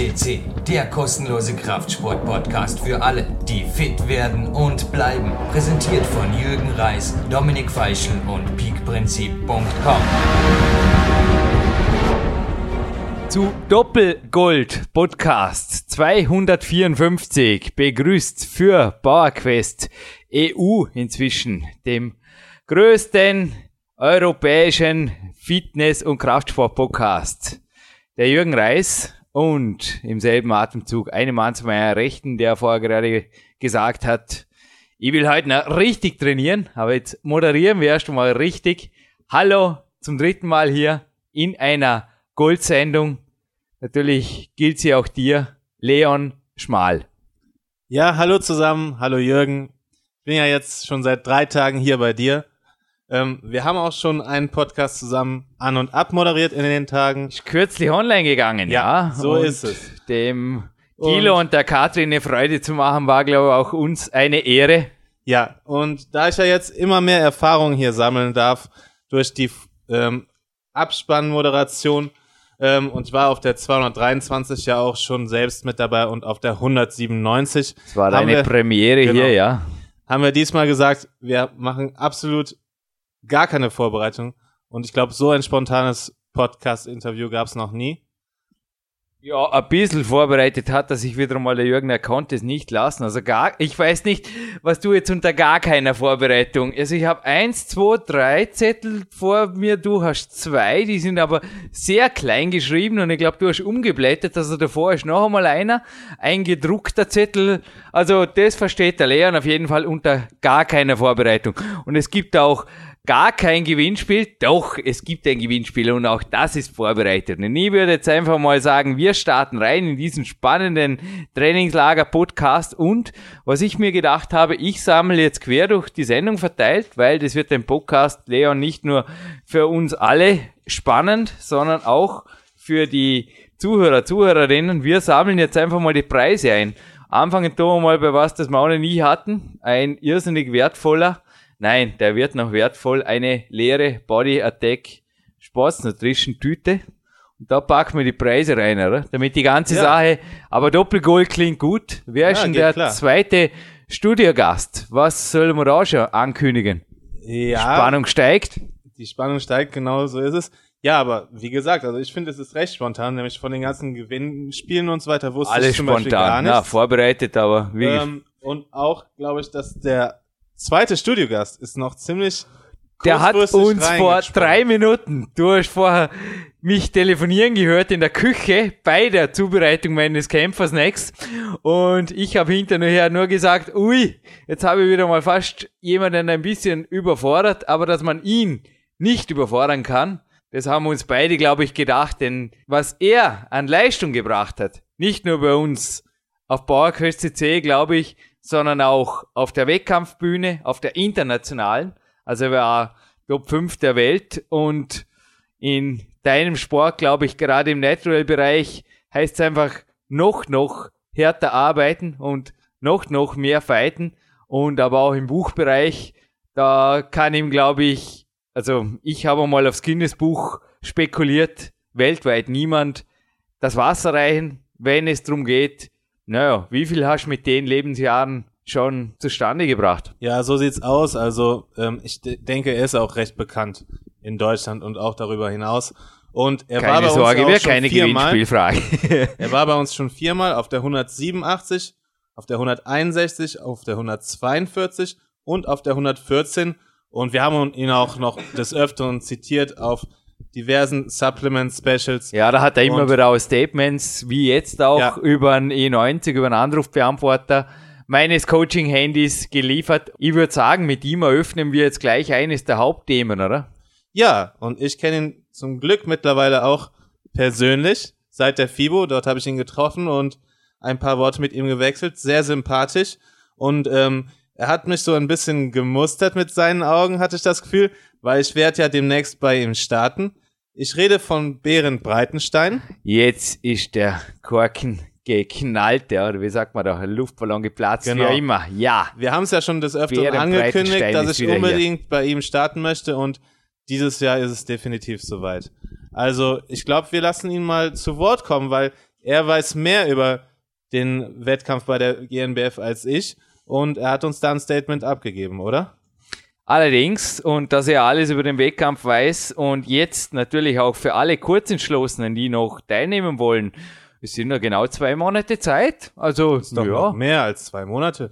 FCC, der kostenlose Kraftsport-Podcast für alle, die fit werden und bleiben. Präsentiert von Jürgen Reis, Dominik Feischl und peakprinzip.com. Zu Doppelgold Podcast 254 begrüßt für PowerQuest EU inzwischen, dem größten europäischen Fitness- und Kraftsport-Podcast. Der Jürgen Reis und im selben Atemzug einem Mann zu meiner Rechten, der vorher gerade gesagt hat, ich will heute noch richtig trainieren, aber jetzt moderieren wir erst mal richtig. Hallo zum dritten Mal hier in einer Goldsendung. Natürlich gilt sie auch dir, Leon Schmal. Ja, hallo zusammen, hallo Jürgen. Ich bin ja jetzt schon seit drei Tagen hier bei dir. Ähm, wir haben auch schon einen Podcast zusammen an und ab moderiert in den Tagen. Ist kürzlich online gegangen, ja. Ja, so und ist es. Dem Thilo und, und der Katrin eine Freude zu machen, war, glaube ich, auch uns eine Ehre. Ja, und da ich ja jetzt immer mehr Erfahrung hier sammeln darf durch die ähm, Abspannmoderation ähm, und war auf der 223 ja auch schon selbst mit dabei und auf der 197. Das war deine wir, Premiere genau, hier, ja. Haben wir diesmal gesagt, wir machen absolut gar keine Vorbereitung. Und ich glaube, so ein spontanes Podcast-Interview gab es noch nie. Ja, ein bisschen vorbereitet hat, dass ich wieder mal der Jürgen, er konnte es nicht lassen. Also gar, ich weiß nicht, was du jetzt unter gar keiner Vorbereitung. Also ich habe eins, zwei, drei Zettel vor mir, du hast zwei, die sind aber sehr klein geschrieben und ich glaube, du hast umgeblättert, also davor ist noch einmal einer, ein gedruckter Zettel. Also das versteht der Leon auf jeden Fall unter gar keiner Vorbereitung. Und es gibt auch gar kein Gewinnspiel. Doch, es gibt ein Gewinnspiel und auch das ist vorbereitet. Und ich würde jetzt einfach mal sagen, wir starten rein in diesen spannenden Trainingslager-Podcast und was ich mir gedacht habe, ich sammle jetzt quer durch die Sendung verteilt, weil das wird den Podcast, Leon, nicht nur für uns alle spannend, sondern auch für die Zuhörer, Zuhörerinnen. Wir sammeln jetzt einfach mal die Preise ein. Anfangen tun wir mal bei was, das wir auch noch nie hatten. Ein irrsinnig wertvoller Nein, der wird noch wertvoll. Eine leere Body Attack Sports Nutrition Tüte. Und da packen wir die Preise rein, oder? Damit die ganze ja. Sache, aber Doppelgold klingt gut. Wer ja, ist denn der klar. zweite Studiogast? Was sollen wir da schon ankündigen? Ja. Spannung steigt. Die Spannung steigt, genau so ist es. Ja, aber wie gesagt, also ich finde, es ist recht spontan, nämlich von den ganzen Gewinnspielen und so weiter wusste Alles ich zum spontan. Beispiel gar nicht. Ja, vorbereitet, aber wie ähm, Und auch, glaube ich, dass der zweite Studiogast ist noch ziemlich der hat uns vor drei Minuten, du hast vorher mich telefonieren gehört in der Küche bei der Zubereitung meines Kämpfersnacks. Und ich habe hinterher nur gesagt, ui, jetzt habe ich wieder mal fast jemanden ein bisschen überfordert, aber dass man ihn nicht überfordern kann, das haben uns beide, glaube ich, gedacht, denn was er an Leistung gebracht hat, nicht nur bei uns auf Bauerquest CC, glaube ich, sondern auch auf der Wettkampfbühne, auf der internationalen. Also er war Top 5 der Welt und in deinem Sport, glaube ich, gerade im Natural-Bereich heißt es einfach noch, noch härter arbeiten und noch, noch mehr fighten. Und aber auch im Buchbereich, da kann ihm, glaube ich, also ich habe mal aufs Guinness-Buch spekuliert, weltweit niemand das Wasser reichen, wenn es darum geht, naja, wie viel hast du mit den Lebensjahren schon zustande gebracht? Ja, so sieht's aus. Also ähm, ich denke, er ist auch recht bekannt in Deutschland und auch darüber hinaus. Und er keine war bei Sorge, uns auch schon keine viermal. Gewinnspielfrage. er war bei uns schon viermal auf der 187, auf der 161, auf der 142 und auf der 114. Und wir haben ihn auch noch des Öfteren zitiert auf diversen Supplement Specials. Ja, da hat er immer wieder auch Statements, wie jetzt auch Ja. über einen E90, über einen Anrufbeantworter meines Coaching-Handys geliefert. Ich würde sagen, mit ihm eröffnen wir jetzt gleich eines der Hauptthemen, oder? Ja, und ich kenne ihn zum Glück mittlerweile auch persönlich seit der FIBO. Dort habe ich ihn getroffen und ein paar Worte mit ihm gewechselt. Sehr sympathisch. Und ähm, er hat mich so ein bisschen gemustert mit seinen Augen, hatte ich das Gefühl, weil ich werde ja demnächst bei ihm starten. Ich rede von Behrend Breitenstein. Jetzt ist der Korken geknallt, ja, oder wie sagt man da, Luftballon geplatzt, Genau. wie immer. Ja, Wir haben es ja schon des Öfteren angekündigt, dass ich wieder hier. unbedingt bei ihm starten möchte und dieses Jahr ist es definitiv soweit. Also ich glaube, wir lassen ihn mal zu Wort kommen, weil er weiß mehr über den Wettkampf bei der GNBF als ich und er hat uns da ein Statement abgegeben, oder? Allerdings, und dass er alles über den Wettkampf weiß und jetzt natürlich auch für alle Kurzentschlossenen, die noch teilnehmen wollen, es sind ja genau zwei Monate Zeit. Also, Ist doch ja. noch mehr als zwei Monate.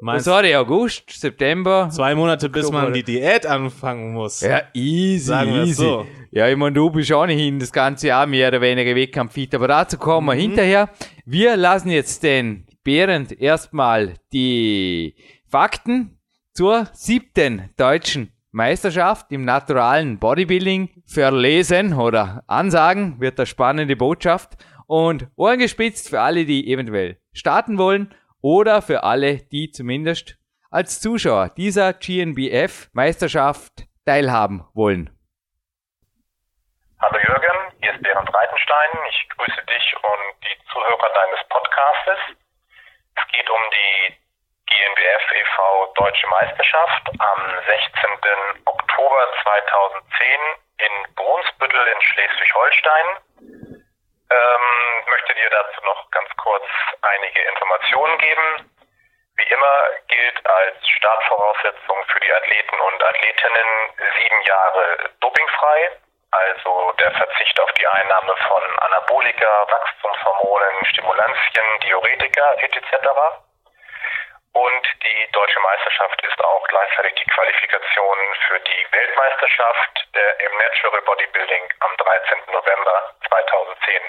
Meinst Sorry, August, September. zwei Monate, bis man die Diät anfangen muss. Ja, easy, Sagen easy. so. Ja, ich meine, du bist ohnehin das ganze Jahr mehr oder weniger wettkampffit, aber dazu kommen wir Mhm. hinterher. Wir lassen jetzt den Behrend erstmal die Fakten zur siebten deutschen Meisterschaft im naturalen Bodybuilding verlesen oder ansagen, wird eine spannende Botschaft. Und Ohren gespitzt für alle, die eventuell starten wollen oder für alle, die zumindest als Zuschauer dieser GNBF-Meisterschaft teilhaben wollen. Hallo Jürgen, hier ist Bernd Reitenstein. Ich grüße dich und die Zuhörer deines Podcastes. Es geht um die GNBF e.V. Deutsche Meisterschaft am 16. Oktober 2010 in Brunsbüttel in Schleswig-Holstein. Ähm, möchte dir dazu noch ganz kurz einige Informationen geben. Wie immer gilt als Startvoraussetzung für die Athleten und Athletinnen sieben Jahre dopingfrei, also der Verzicht auf die Einnahme von Anabolika, Wachstumshormonen, Stimulantien, Diuretika etc. Und die deutsche Meisterschaft ist auch gleichzeitig die Qualifikation für die Weltmeisterschaft im Natural Bodybuilding am 13. November 2010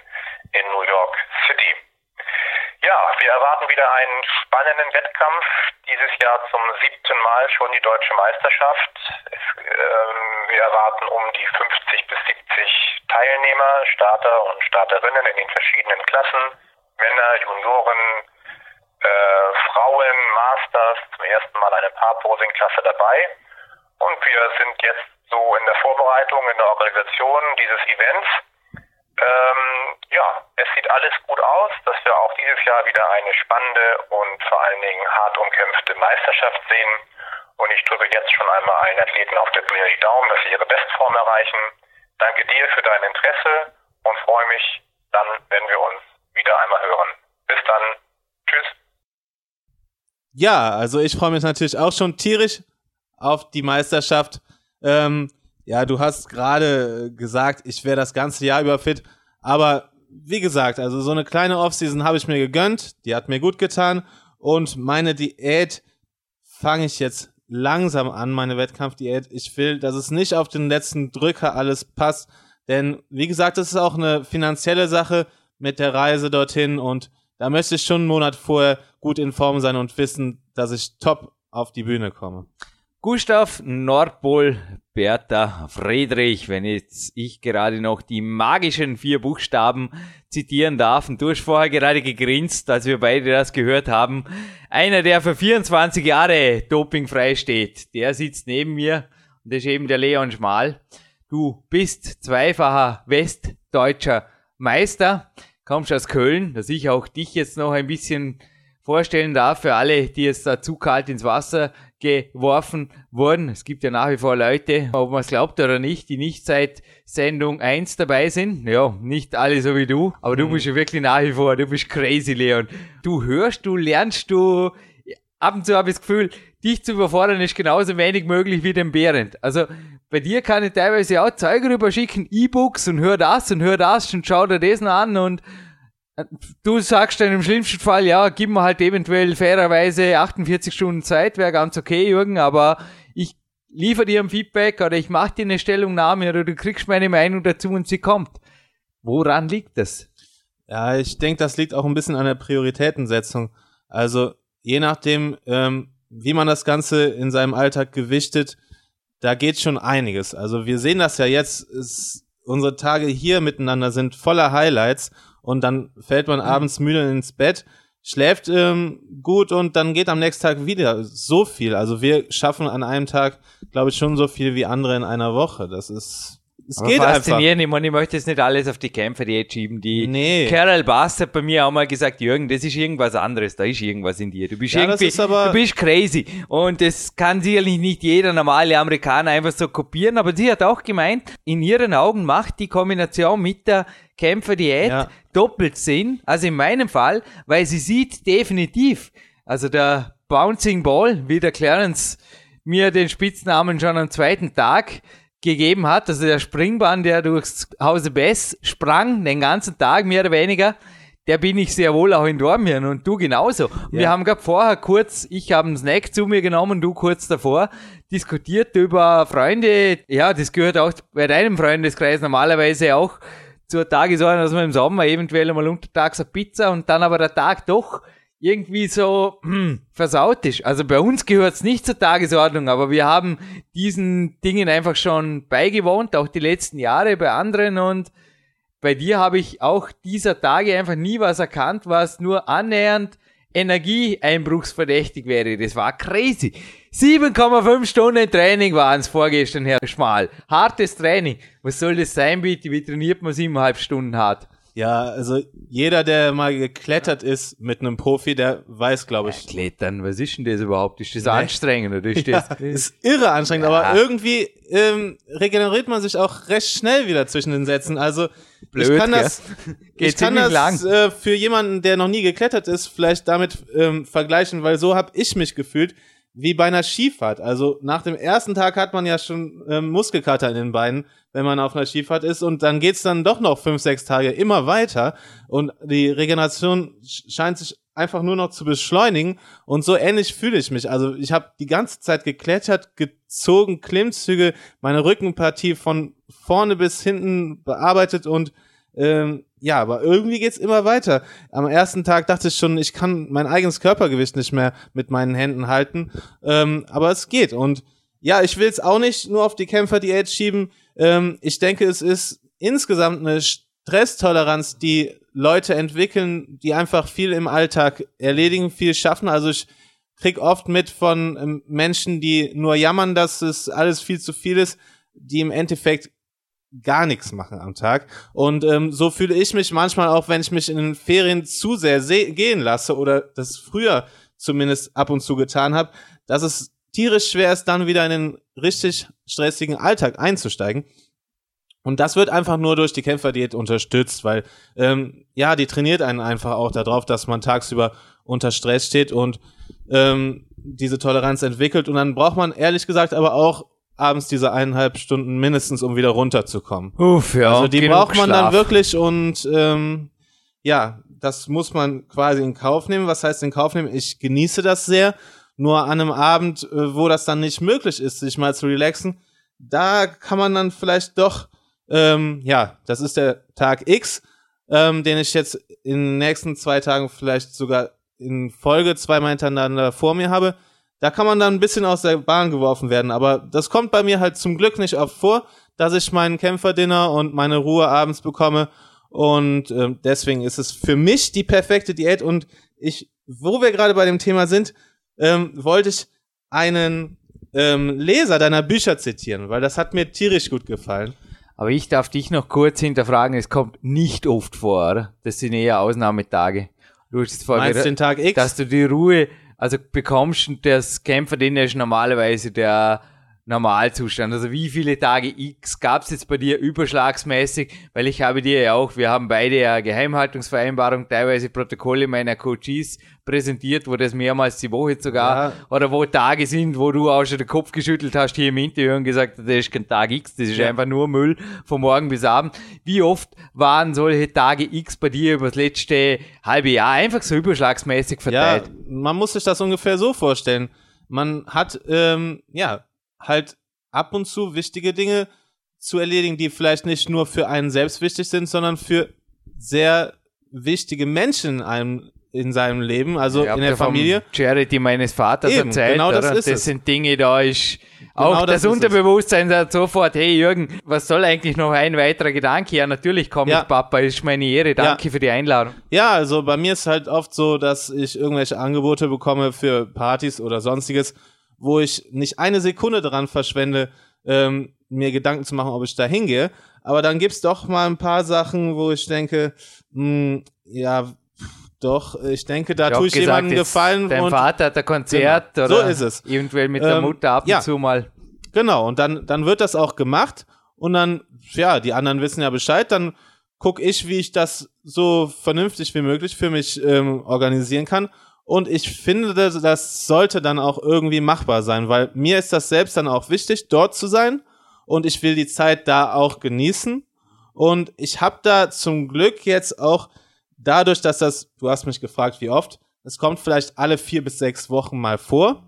in New York City. Ja, wir erwarten wieder einen spannenden Wettkampf. Dieses Jahr zum siebten Mal schon die deutsche Meisterschaft. Ähm, wir erwarten um die 50 bis 70 Teilnehmer, Starter und Starterinnen in den verschiedenen Klassen. Männer, Junioren, äh, Frauen, Masters, zum ersten Mal eine Paarposing-Klasse dabei. Und wir sind jetzt so in der Vorbereitung, in der Organisation dieses Events. Ähm, ja, es sieht alles gut aus, dass wir auch dieses Jahr wieder eine spannende und vor allen Dingen hart umkämpfte Meisterschaft sehen. Und ich drücke jetzt schon einmal allen Athleten auf der Bühne die Daumen, dass sie ihre Bestform erreichen. Danke dir für dein Interesse und freue mich dann, wenn wir uns wieder einmal hören. Bis dann. Tschüss. Ja, also ich freue mich natürlich auch schon tierisch auf die Meisterschaft. Ähm, ja, du hast gerade gesagt, ich wäre das ganze Jahr über fit, aber wie gesagt, also so eine kleine Offseason habe ich mir gegönnt, die hat mir gut getan. Und meine Diät fange ich jetzt langsam an, meine Wettkampfdiät. Ich will, dass es nicht auf den letzten Drücker alles passt, denn wie gesagt, es ist auch eine finanzielle Sache mit der Reise dorthin. Und da möchte ich schon einen Monat vorher gut in Form sein und wissen, dass ich top auf die Bühne komme. Gustav Nordpol, Bertha Friedrich, wenn jetzt ich gerade noch die magischen vier Buchstaben zitieren darf. Und du hast vorher gerade gegrinst, als wir beide das gehört haben. Einer, der für 24 Jahre dopingfrei steht, der sitzt neben mir und das ist eben der Leon Schmal. Du bist zweifacher westdeutscher Meister, kommst aus Köln, dass ich auch dich jetzt noch ein bisschen vorstellen darf für alle, die jetzt da zu kalt ins Wasser geworfen wurden. Es gibt ja nach wie vor Leute, ob man es glaubt oder nicht, die nicht seit Sendung 1 dabei sind. Ja, nicht alle so wie du, aber du bist ja wirklich nach wie vor, du bist crazy, Leon. Du hörst, du lernst, du, ab und zu habe ich das Gefühl, dich zu überfordern ist genauso wenig möglich wie den Behrend. Also bei dir kann ich teilweise auch Zeug rüber schicken, E-Books und hör das und hör das und schau dir das noch an und du sagst dann im schlimmsten Fall, ja, gib mir halt eventuell fairerweise 48 Stunden Zeit, wäre ganz okay, Jürgen, aber ich liefere dir ein Feedback oder ich mache dir eine Stellungnahme oder du kriegst meine Meinung dazu und sie kommt. Woran liegt das? Ja, ich denke, das liegt auch ein bisschen an der Prioritätensetzung. Also je nachdem, ähm, wie man das Ganze in seinem Alltag gewichtet, da geht schon einiges. Also wir sehen das ja jetzt, es, unsere Tage hier miteinander sind voller Highlights und dann fällt man abends müde ins Bett, schläft ähm, gut und dann geht am nächsten Tag wieder so viel. Also wir schaffen an einem Tag, glaube ich, schon so viel wie andere in einer Woche. Das ist es Aber geht einfach. faszinierend. Ich meine, ich möchte jetzt nicht alles auf die Kämpfer die jetzt schieben. Die Nee. Carol Bass hat bei mir auch mal gesagt, Jürgen, das ist irgendwas anderes. Da ist irgendwas in dir. Du bist Ja, irgendwie, du bist crazy. Und das kann sicherlich nicht jeder normale Amerikaner einfach so kopieren. Aber sie hat auch gemeint, in ihren Augen macht die Kombination mit der Kämpferdiät Ja. doppelt Sinn. Also in meinem Fall, weil sie sieht definitiv, also der Bouncing Ball, wie der Clarence mir den Spitznamen schon am zweiten Tag gegeben hat, also der Springbahn, der durchs Hause Bess sprang, den ganzen Tag mehr oder weniger, der bin ich sehr wohl auch in Dormien und du genauso. Und Wir haben gerade vorher kurz, ich habe einen Snack zu mir genommen, du kurz davor, diskutiert über Freunde, ja, das gehört auch bei deinem Freundeskreis normalerweise auch zur Tagesordnung, dass man im Sommer eventuell einmal untertags eine Pizza und dann aber der Tag doch irgendwie so hm, versaut ist. Also bei uns gehört es nicht zur Tagesordnung, aber wir haben diesen Dingen einfach schon beigewohnt, auch die letzten Jahre bei anderen und bei dir habe ich auch dieser Tage einfach nie was erkannt, was nur annähernd energieeinbruchsverdächtig wäre. Das war crazy. 7,5 Stunden Training waren es vorgestern, Herr Schmal. Hartes Training. Was soll das sein, bitte? Wie trainiert man siebeneinhalb Stunden hart? Ja, also jeder, der mal geklettert ist mit einem Profi, der weiß, glaube ich. Klettern, was ist denn das überhaupt? Ist das anstrengend oder ist Ja, das? ist irre anstrengend, Ja. aber irgendwie ähm, regeneriert man sich auch recht schnell wieder zwischen den Sätzen. Also Blöd, ich kann gell? das, ich kann das äh, für jemanden, der noch nie geklettert ist, vielleicht damit ähm, vergleichen, weil so habe ich mich gefühlt wie bei einer Skifahrt. Also nach dem ersten Tag hat man ja schon ähm, Muskelkater in den Beinen, wenn man auf einer Skifahrt ist und dann geht's dann doch noch fünf, sechs Tage immer weiter und die Regeneration sch- scheint sich einfach nur noch zu beschleunigen und so ähnlich fühle ich mich. Also ich habe die ganze Zeit geklettert, gezogen, Klimmzüge, meine Rückenpartie von vorne bis hinten bearbeitet und ähm, ja, aber irgendwie geht's immer weiter. Am ersten Tag dachte ich schon, ich kann mein eigenes Körpergewicht nicht mehr mit meinen Händen halten, ähm, aber es geht und ja, ich will es auch nicht nur auf die Kämpferdiät schieben. Ähm, ich denke, es ist insgesamt eine Stresstoleranz, die Leute entwickeln, die einfach viel im Alltag erledigen, viel schaffen. Also ich krieg oft mit von ähm, Menschen, die nur jammern, dass es alles viel zu viel ist, die im Endeffekt gar nichts machen am Tag. Und ähm, so fühle ich mich manchmal auch, wenn ich mich in den Ferien zu sehr se- gehen lasse oder das früher zumindest ab und zu getan habe, dass es tierisch schwer ist, dann wieder in den richtig stressigen Alltag einzusteigen. Und das wird einfach nur durch die Kämpferdiät unterstützt, weil ähm, ja, die trainiert einen einfach auch darauf, dass man tagsüber unter Stress steht und ähm, diese Toleranz entwickelt. Und dann braucht man ehrlich gesagt aber auch abends diese eineinhalb Stunden mindestens, um wieder runterzukommen. Uff, ja. Also die braucht man Schlaf. dann wirklich und ähm, ja, das muss man quasi in Kauf nehmen. Was heißt in Kauf nehmen? Ich genieße das sehr. Nur an einem Abend, äh, wo das dann nicht möglich ist, sich mal zu relaxen, da kann man dann vielleicht doch, ähm, ja, das ist der Tag X, ähm, den ich jetzt in den nächsten zwei Tagen vielleicht sogar in Folge zweimal hintereinander vor mir habe. Da kann man dann ein bisschen aus der Bahn geworfen werden, aber das kommt bei mir halt zum Glück nicht oft vor, dass ich meinen Kämpferdinner und meine Ruhe abends bekomme und ähm, deswegen ist es für mich die perfekte Diät und ich, wo wir gerade bei dem Thema sind, ähm, wollte ich einen ähm, Leser deiner Bücher zitieren, weil das hat mir tierisch gut gefallen. Aber ich darf dich noch kurz hinterfragen, es kommt nicht oft vor? Das sind eher Ausnahmetage. Du hast vorher Meinst den Tag X? dass du die Ruhe, also bekommst und das Kämpfer, den ist normalerweise der Normalzustand. Also wie viele Tage X gab es jetzt bei dir überschlagsmäßig? Weil ich habe dir ja auch, wir haben beide ja Geheimhaltungsvereinbarung, teilweise Protokolle meiner Coaches präsentiert, wo das mehrmals die Woche sogar, Ja. oder wo Tage sind, wo du auch schon den Kopf geschüttelt hast hier im Interview und gesagt, das ist kein Tag X, das ist Ja. einfach nur Müll von morgen bis Abend. Wie oft waren solche Tage X bei dir über das letzte halbe Jahr einfach so überschlagsmäßig Ja, verteilt? man muss sich das ungefähr so vorstellen. Man hat, ähm, ja, halt ab und zu wichtige Dinge zu erledigen, die vielleicht nicht nur für einen selbst wichtig sind, sondern für sehr wichtige Menschen in einem in seinem Leben, also hab in der ja Familie. Charity meines Vaters Eben, erzählt, genau das oder? ist das es. sind Dinge, da ist auch das das. Unterbewusstsein sagt sofort, hey Jürgen, was soll eigentlich noch ein weiterer Gedanke? Ja, natürlich komme Ja. ich, Papa, ist meine Ehre, danke für die Einladung. Ja, also bei mir ist halt oft so, dass ich irgendwelche Angebote bekomme für Partys oder sonstiges, wo ich nicht eine Sekunde dran verschwende, ähm, mir Gedanken zu machen, ob ich da hingehe. Aber dann gibt's doch mal ein paar Sachen, wo ich denke, mh, ja, doch, ich denke, da Ich tue ich gesagt, jemandem gefallen. Dein Vater hat ein Konzert Genau, oder so ist es. eventuell mit der Ähm, Mutter ab und ja. zu mal. Genau, und dann, dann wird das auch gemacht und dann, ja, die anderen wissen ja Bescheid, dann gucke ich, wie ich das so vernünftig wie möglich für mich ähm, organisieren kann. Und ich finde, das, sollte dann auch irgendwie machbar sein, weil mir ist das selbst dann auch wichtig, dort zu sein und ich will die Zeit da auch genießen. Und ich habe da zum Glück jetzt auch dadurch, dass das, du hast mich gefragt, wie oft, es kommt vielleicht alle vier bis sechs Wochen mal vor.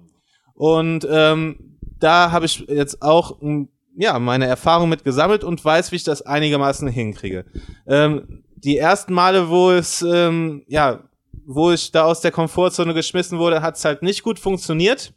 Und ähm, da habe ich jetzt auch m, ja meine Erfahrung mit gesammelt und weiß, wie ich das einigermaßen hinkriege. Ähm, die ersten Male, wo es ähm, ja, wo ich da aus der Komfortzone geschmissen wurde, hat es halt nicht gut funktioniert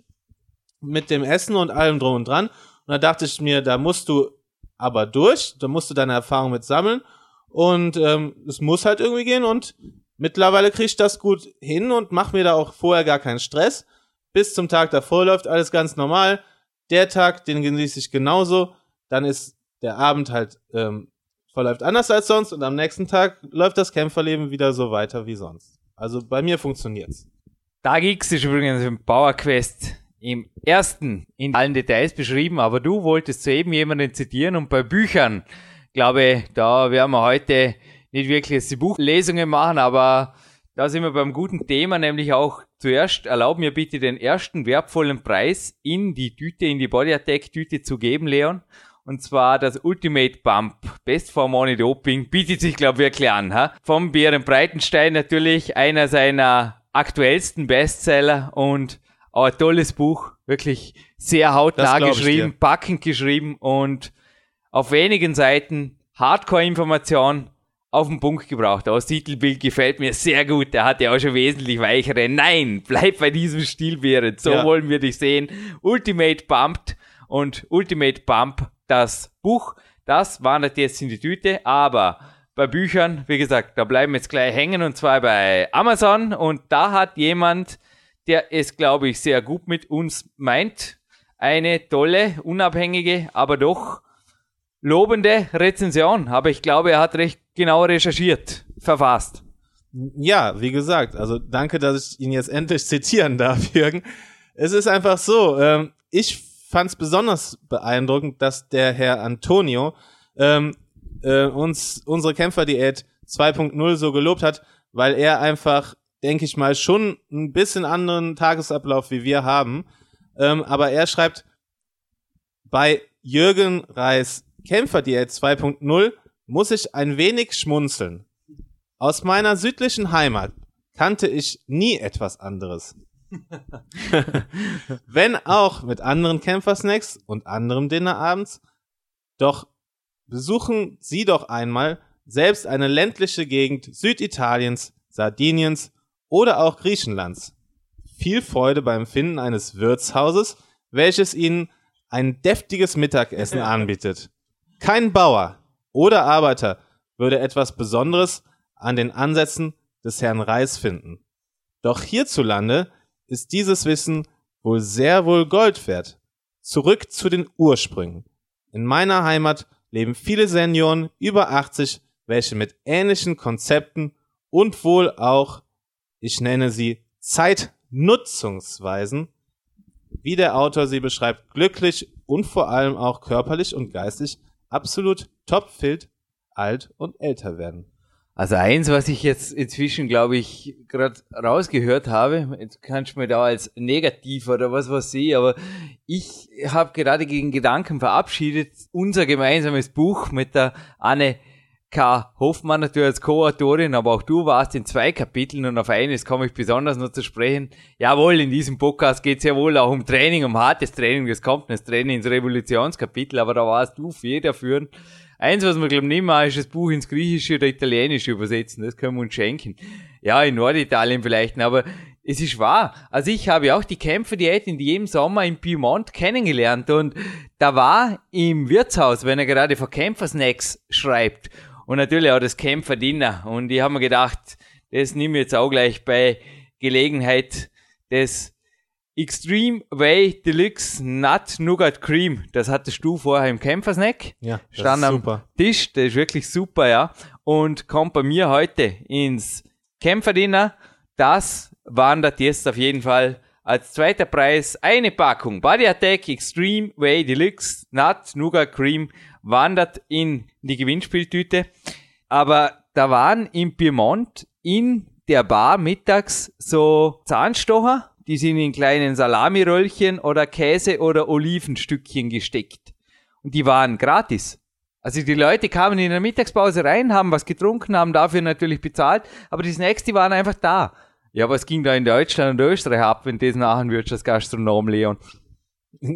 mit dem Essen und allem drum und dran. Und da dachte ich mir, da musst du aber durch, da musst du deine Erfahrung mit sammeln und ähm, es muss halt irgendwie gehen und mittlerweile kriege ich das gut hin und mache mir da auch vorher gar keinen Stress. Bis zum Tag davor läuft alles ganz normal. Der Tag, den genieße ich genauso. Dann ist der Abend halt ähm, verläuft anders als sonst und am nächsten Tag läuft das Kämpferleben wieder so weiter wie sonst. Also bei mir funktioniert's. Tag X ist übrigens im Power Quest im ersten in allen Details beschrieben, aber du wolltest soeben jemanden zitieren und bei Büchern, glaube, da werden wir heute nicht wirklich die Buchlesungen machen, aber da sind wir beim guten Thema, nämlich auch zuerst, erlaub mir bitte den ersten wertvollen Preis in die Tüte, in die Body Attack Tüte zu geben, Leon. Und zwar das Ultimate Bump, Best for Money Doping, bietet sich, glaube ich, wirklich an. Ha? Vom Bären Breitenstein natürlich einer seiner aktuellsten Bestseller und auch ein tolles Buch, wirklich sehr hautnah geschrieben, packend geschrieben und auf wenigen Seiten Hardcore-Information auf den Punkt gebracht. Das Titelbild gefällt mir sehr gut. Der hat ja auch schon wesentlich weichere. Nein, bleib bei diesem Stil, Behrend. So Ja. wollen wir dich sehen. Ultimate Bumped und Ultimate Bump, das Buch, das wandert jetzt in die Tüte, aber bei Büchern, wie gesagt, da bleiben wir jetzt gleich hängen und zwar bei Amazon und da hat jemand, der es, glaube ich, sehr gut mit uns meint, eine tolle, unabhängige, aber doch lobende Rezension. Aber ich glaube, er hat recht genau recherchiert, verfasst. Ja, wie gesagt, also danke, dass ich ihn jetzt endlich zitieren darf, Jürgen. Es ist einfach so, ähm, ich fand es besonders beeindruckend, dass der Herr Antonio ähm, äh, uns unsere Kämpferdiät 2.0 so gelobt hat, weil er einfach, denke ich mal, schon ein bisschen anderen Tagesablauf wie wir haben. Ähm, aber er schreibt, bei Jürgen Reis Kämpferdiät 2.0 muss ich ein wenig schmunzeln. Aus meiner südlichen Heimat kannte ich nie etwas anderes. Wenn auch mit anderen Kämpfersnacks und anderem Dinner abends. Doch besuchen Sie doch einmal selbst eine ländliche Gegend Süditaliens, Sardiniens oder auch Griechenlands. Viel Freude beim Finden eines Wirtshauses, welches Ihnen ein deftiges Mittagessen anbietet. Kein Bauer oder Arbeiter würde etwas Besonderes an den Ansätzen des Herrn Reis finden. Doch hierzulande ist dieses Wissen wohl sehr wohl Gold wert. Zurück zu den Ursprüngen. In meiner Heimat leben viele Senioren über 80, welche mit ähnlichen Konzepten und wohl auch, ich nenne sie Zeitnutzungsweisen, wie der Autor sie beschreibt, glücklich und vor allem auch körperlich und geistig absolut topfit, alt und älter werden. Also eins, was ich jetzt inzwischen, glaube ich, gerade rausgehört habe, jetzt kannst du mir da als negativ oder was was sehen, aber ich habe gerade gegen Gedanken verabschiedet, unser gemeinsames Buch mit der Anne K. Hoffmann natürlich als Co-Autorin, aber auch du warst in zwei Kapiteln und auf eines komme ich besonders noch zu sprechen. Jawohl, in diesem Podcast geht es ja wohl auch um Training, um hartes Training, das kommt das Training ins Revolutionskapitel, aber da warst du federführend. Eins, was wir glaube nicht mal ist das Buch ins Griechische oder Italienische übersetzen, das können wir uns schenken. Ja, in Norditalien vielleicht, aber es ist wahr. Also ich habe auch die Kämpferdiät in jedem Sommer in Piemont kennengelernt und da war im Wirtshaus, wenn er gerade von Kämpfersnacks schreibt und natürlich auch das Kämpferdiener und ich habe mir gedacht, das nehme ich jetzt auch gleich bei Gelegenheit des Extreme Way Deluxe Nut Nougat Cream. Das hattest du vorher im Kämpfersnack. Ja, das Stand ist am super. Tisch. Das ist wirklich super, ja. Und kommt bei mir heute ins Kämpferdiener. Das wandert jetzt auf jeden Fall als zweiter Preis eine Packung Body Attack Extreme Way Deluxe Nut Nougat Cream wandert in die Gewinnspieltüte. Aber da waren im Piemont in der Bar mittags so Zahnstocher, die sind in kleinen Salamiröllchen oder Käse oder Olivenstückchen gesteckt. Und die waren gratis. Also die Leute kamen in der Mittagspause rein, haben was getrunken, haben dafür natürlich bezahlt, aber die Snacks, die waren einfach da. Ja, was ging da in Deutschland und Österreich ab, wenn das nachher würdest als Gastronom, Leon?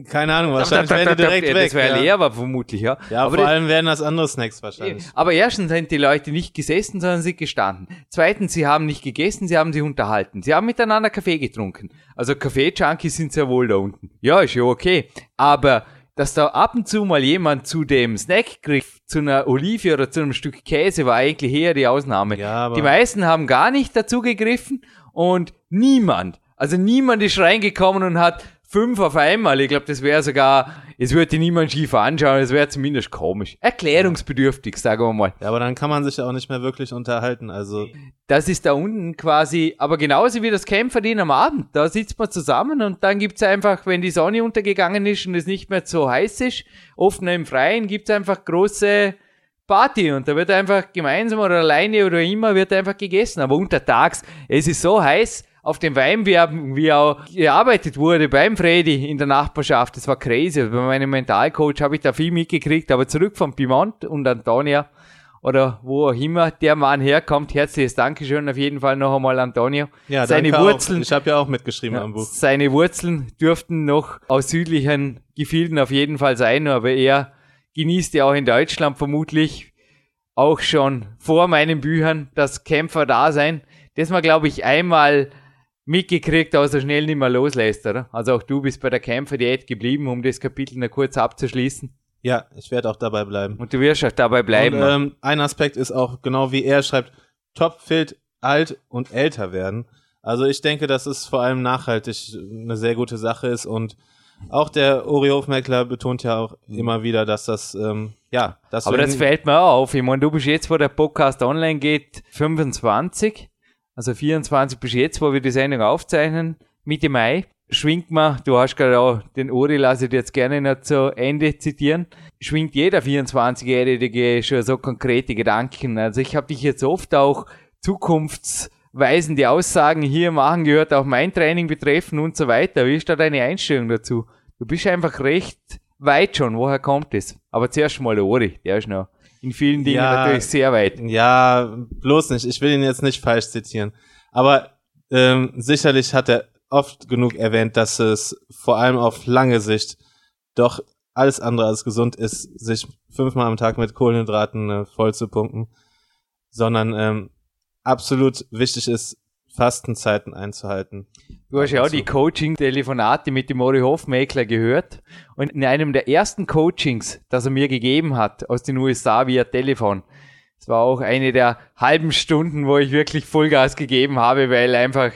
Keine Ahnung, wahrscheinlich werden die direkt ja, weg. Das wäre ja. leer, aber vermutlich, ja. ja, aber vor das- allem werden das andere Snacks wahrscheinlich. aber erstens sind die Leute nicht gesessen, sondern sie gestanden. Zweitens, sie haben nicht gegessen, sie haben sich unterhalten. Sie haben miteinander Kaffee getrunken. Also Kaffee-Junkies sind sehr wohl da unten. Ja, ist ja okay. Aber dass da ab und zu mal jemand zu dem Snack griff, zu einer Olive oder zu einem Stück Käse, war eigentlich eher die Ausnahme. Ja, aber- die meisten haben gar nicht dazu gegriffen und niemand, also niemand ist reingekommen und hat fünf auf einmal. Ich glaube, das wäre sogar, es würde niemand schief anschauen, es wäre zumindest komisch. Erklärungsbedürftig, sagen wir mal. Ja, aber dann kann man sich ja auch nicht mehr wirklich unterhalten. Also, Das ist da unten quasi, aber genauso wie das Kämpferdien am Abend. Da sitzt man zusammen und dann gibt's einfach, wenn die Sonne untergegangen ist und es nicht mehr so heiß ist, offen im Freien, gibt's einfach große Party und da wird einfach gemeinsam oder alleine oder immer wird einfach gegessen. Aber untertags, es ist so heiß, auf dem Weinbergen, wie auch gearbeitet wurde beim Freddy in der Nachbarschaft, das war crazy. Also bei meinem Mentalcoach habe ich da viel mitgekriegt, aber zurück von Piemont und Antonia oder wo auch immer der Mann herkommt, herzliches Dankeschön auf jeden Fall noch einmal Antonio. ja, Seine danke Wurzeln, Auch. Ich habe ja auch mitgeschrieben ja, am Buch. seine Wurzeln dürften noch aus südlichen Gefilden auf jeden Fall sein, aber er genießt ja auch in Deutschland vermutlich auch schon vor meinen Büchern das Kämpfer-Dasein, das man, glaube ich, einmal mitgekriegt, aber so schnell nicht mehr loslässt, oder? Also auch du bist bei der Kämpfer-Diät geblieben, um das Kapitel noch kurz abzuschließen. Ja, ich werde auch dabei bleiben. Und du wirst auch dabei bleiben. Und, ähm, ein Aspekt ist auch, genau wie er schreibt, topfit, alt und älter werden. Also ich denke, dass es vor allem nachhaltig eine sehr gute Sache ist und auch der Uri Hofmeckler betont ja auch immer wieder, dass das, ähm, ja, dass Aber das fällt mir auch auf. Ich meine, du bist jetzt, wo der Podcast online geht, 25. Also 24 bist jetzt, wo wir die Sendung aufzeichnen, Mitte Mai. Schwingt man, du hast gerade auch den Uri, lasse ich dir jetzt gerne noch zu Ende zitieren, schwingt jeder 24-Jährige schon so konkrete Gedanken. Also ich habe dich jetzt oft auch zukunftsweisende Aussagen hier machen gehört, auch mein Training betreffen und so weiter. Wie ist da deine Einstellung dazu? Du bist einfach recht weit schon. Woher kommt das? Aber zuerst mal der Uri, der ist noch in vielen Dingen Ja. natürlich sehr weit. Ja, bloß nicht. Ich will ihn jetzt nicht falsch zitieren. Aber ähm, sicherlich hat er oft genug erwähnt, dass es vor allem auf lange Sicht doch alles andere als gesund ist, sich fünfmal am Tag mit Kohlenhydraten äh, voll zu pumpen, sondern ähm, absolut wichtig ist, Fastenzeiten einzuhalten. Du hast ja auch die Coaching-Telefonate mit dem Ori Hofmeckler gehört. Und in einem der ersten Coachings, das er mir gegeben hat, aus den USA via Telefon, das war auch eine der halben Stunden, wo ich wirklich Vollgas gegeben habe, weil einfach,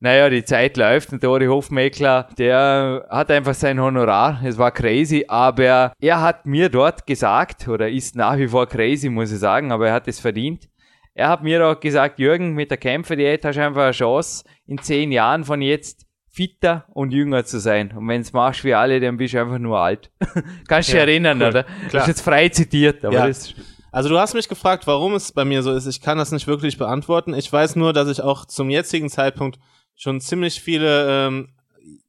naja, die Zeit läuft und der Ori Hofmeckler, der hat einfach sein Honorar. Es war crazy, aber er hat mir dort gesagt, oder ist nach wie vor crazy, muss ich sagen, aber er hat es verdient. Er hat mir auch gesagt, Jürgen, mit der Kämpferdiät hast du einfach eine Chance, in zehn Jahren von jetzt fitter und jünger zu sein. Und wenn es machst wie alle, dann bist du einfach nur alt. Kannst du dich Ja, erinnern, cool. oder? Das Klar. ist jetzt frei zitiert, aber Ja. das Also du hast mich gefragt, warum es bei mir so ist. Ich kann das nicht wirklich beantworten. Ich weiß nur, dass ich auch zum jetzigen Zeitpunkt schon ziemlich viele ähm,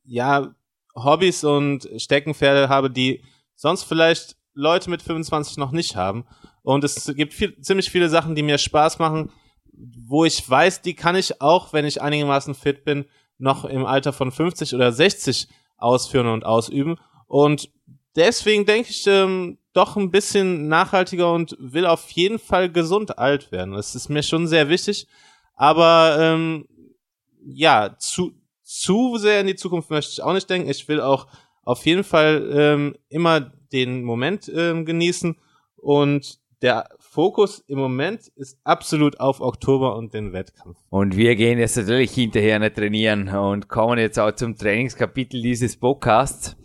ja Hobbys und Steckenpferde habe, die sonst vielleicht Leute mit 25 noch nicht haben. Und es gibt viel, ziemlich viele Sachen, die mir Spaß machen, wo ich weiß, die kann ich auch, wenn ich einigermaßen fit bin, noch im Alter von 50 oder 60 ausführen und ausüben. Und deswegen denke ich ähm, doch ein bisschen nachhaltiger und will auf jeden Fall gesund alt werden. Das ist mir schon sehr wichtig. Aber ähm, ja, zu, zu sehr in die Zukunft möchte ich auch nicht denken. Ich will auch auf jeden Fall ähm, immer den Moment ähm, genießen und der Fokus im Moment ist absolut auf Oktober und den Wettkampf. Und wir gehen jetzt natürlich hinterher nicht trainieren und kommen jetzt auch zum Trainingskapitel dieses Podcasts.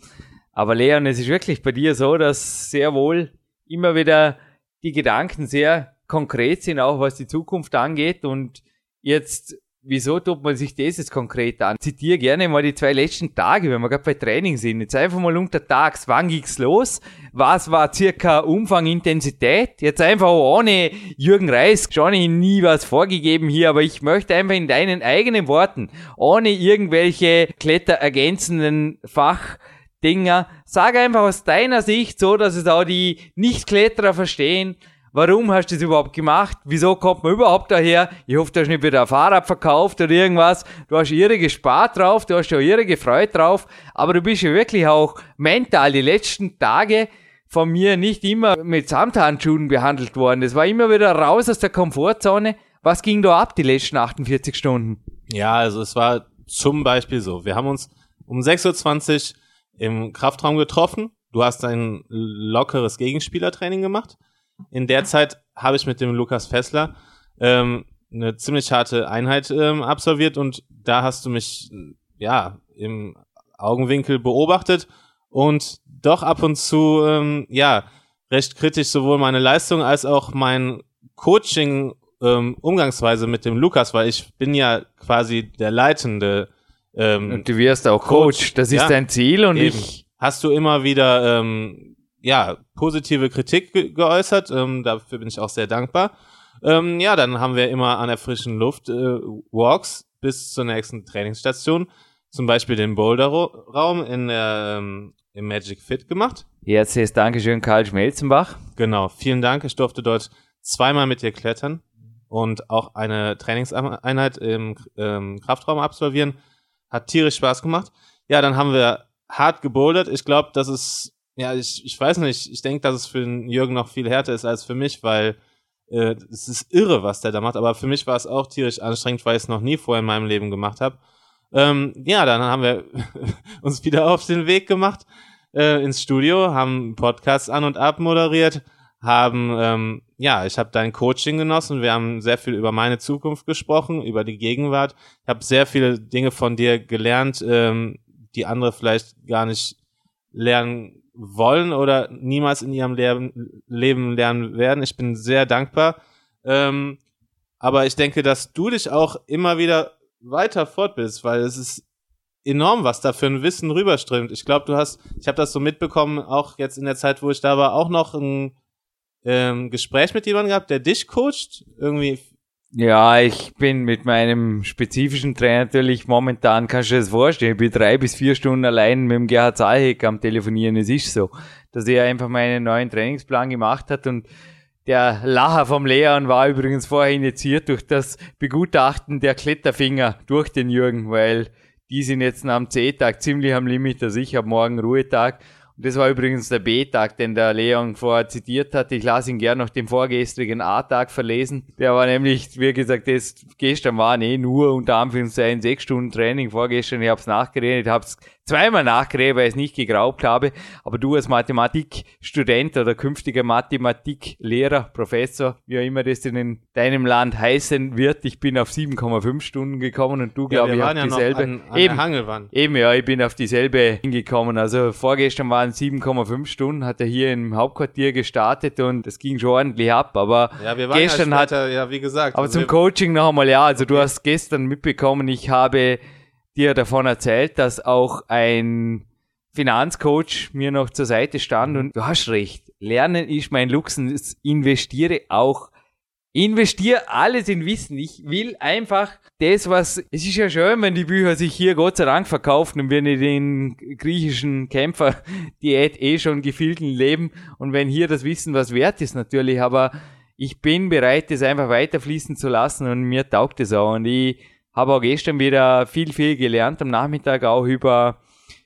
Aber Leon, es ist wirklich bei dir so, dass sehr wohl immer wieder die Gedanken sehr konkret sind, auch was die Zukunft angeht. Und jetzt Wieso tut man sich das jetzt konkret an? Zitiere gerne mal die zwei letzten Tage, wenn wir gerade bei Training sind. Jetzt einfach mal untertags, wann ging's los? Was war circa Umfang, Intensität? Jetzt einfach ohne Jürgen Reis, schon nie was vorgegeben hier, aber ich möchte einfach in deinen eigenen Worten, ohne irgendwelche kletterergänzenden Fachdinger, sag einfach aus deiner Sicht so, dass es auch die Nicht-Kletterer verstehen, Warum hast du das überhaupt gemacht? Wieso kommt man überhaupt daher? Ich hoffe, du hast nicht wieder ein Fahrrad verkauft oder irgendwas. Du hast ihre gespart drauf, du hast ja ihre gefreut drauf, aber du bist ja wirklich auch mental die letzten Tage von mir nicht immer mit Samthandschuhen behandelt worden. Das war immer wieder raus aus der Komfortzone. Was ging da ab die letzten 48 Stunden? Ja, also es war zum Beispiel so. Wir haben uns um 6.20 Uhr im Kraftraum getroffen. Du hast ein lockeres Gegenspielertraining gemacht. In der Zeit habe ich mit dem Lukas Fessler ähm, eine ziemlich harte Einheit ähm, absolviert und da hast du mich ja im Augenwinkel beobachtet und doch ab und zu ähm, ja recht kritisch sowohl meine Leistung als auch mein Coaching ähm, Umgangsweise mit dem Lukas, weil ich bin ja quasi der leitende ähm, und du wirst auch Coach, Coach. das ist ja, dein Ziel und eben. ich hast du immer wieder ähm, ja, positive Kritik ge geäußert. Ähm, dafür bin ich auch sehr dankbar. Ähm, ja, dann haben wir immer an der frischen Luft äh, Walks bis zur nächsten Trainingsstation, zum Beispiel den Boulderraum in der, ähm, im Magic Fit gemacht. Herzliches Dankeschön, Karl Schmelzenbach. Genau, vielen Dank. Ich durfte dort zweimal mit dir klettern und auch eine Trainingseinheit im ähm, Kraftraum absolvieren. Hat tierisch Spaß gemacht. Ja, dann haben wir hart gebouldert. Ich glaube, das ist ja, ich, ich weiß nicht, ich denke, dass es für den Jürgen noch viel härter ist als für mich, weil äh, es ist irre, was der da macht, aber für mich war es auch tierisch anstrengend, weil ich es noch nie vorher in meinem Leben gemacht habe. Ähm, ja, dann haben wir uns wieder auf den Weg gemacht äh, ins Studio, haben Podcasts an und ab moderiert, haben, ähm, ja, ich habe dein Coaching genossen, wir haben sehr viel über meine Zukunft gesprochen, über die Gegenwart. Ich habe sehr viele Dinge von dir gelernt, ähm, die andere vielleicht gar nicht lernen wollen oder niemals in ihrem Leben, Leben lernen werden. Ich bin sehr dankbar. Ähm, aber ich denke, dass du dich auch immer wieder weiter fortbildest, weil es ist enorm, was da für ein Wissen rüberströmt. Ich glaube, du hast, ich habe das so mitbekommen, auch jetzt in der Zeit, wo ich da war, auch noch ein ähm, Gespräch mit jemandem gehabt, der dich coacht. Irgendwie ja, ich bin mit meinem spezifischen Trainer natürlich momentan, kannst du dir das vorstellen, ich bin drei bis vier Stunden allein mit dem Gerhard Zahlheck am Telefonieren. Es ist so, dass er einfach meinen neuen Trainingsplan gemacht hat und der Lacher vom Leon war übrigens vorher initiiert durch das Begutachten der Kletterfinger durch den Jürgen, weil die sind jetzt am C-Tag ziemlich am Limit, also ich habe morgen Ruhetag das war übrigens der B-Tag, den der Leon vorher zitiert hat. Ich lasse ihn gern noch den vorgestrigen A-Tag verlesen. Der war nämlich, wie gesagt, das gestern waren eh nur unter Anführungszeichen sechs Stunden Training. Vorgestern, ich habe es nachgeredet, habe es zweimal nachgeredet, weil ich es nicht geglaubt habe. Aber du als Mathematikstudent oder künftiger Mathematiklehrer, Professor, wie auch immer das in deinem Land heißen wird, ich bin auf 7,5 Stunden gekommen und du, glaube ich, auf ja dieselbe. An, an eben, eben, ja, ich bin auf dieselbe hingekommen. Also vorgestern waren 7,5 Stunden, hat er hier im Hauptquartier gestartet und es ging schon ordentlich ab. Aber ja, gestern ja später, hat, ja, wie gesagt. Aber also zum Coaching noch einmal, ja, also okay. du hast gestern mitbekommen, ich habe dir davon erzählt, dass auch ein Finanzcoach mir noch zur Seite stand und du hast recht. Lernen ist mein Luxus. Investiere auch. Investiere alles in Wissen. Ich will einfach das, was, es ist ja schön, wenn die Bücher sich hier Gott sei Dank verkaufen und wir in den griechischen Kämpfer-Diät eh schon gefühlten leben und wenn hier das Wissen was wert ist natürlich, aber ich bin bereit, das einfach weiterfließen zu lassen und mir taugt es auch und ich habe auch gestern wieder viel, viel gelernt am Nachmittag auch über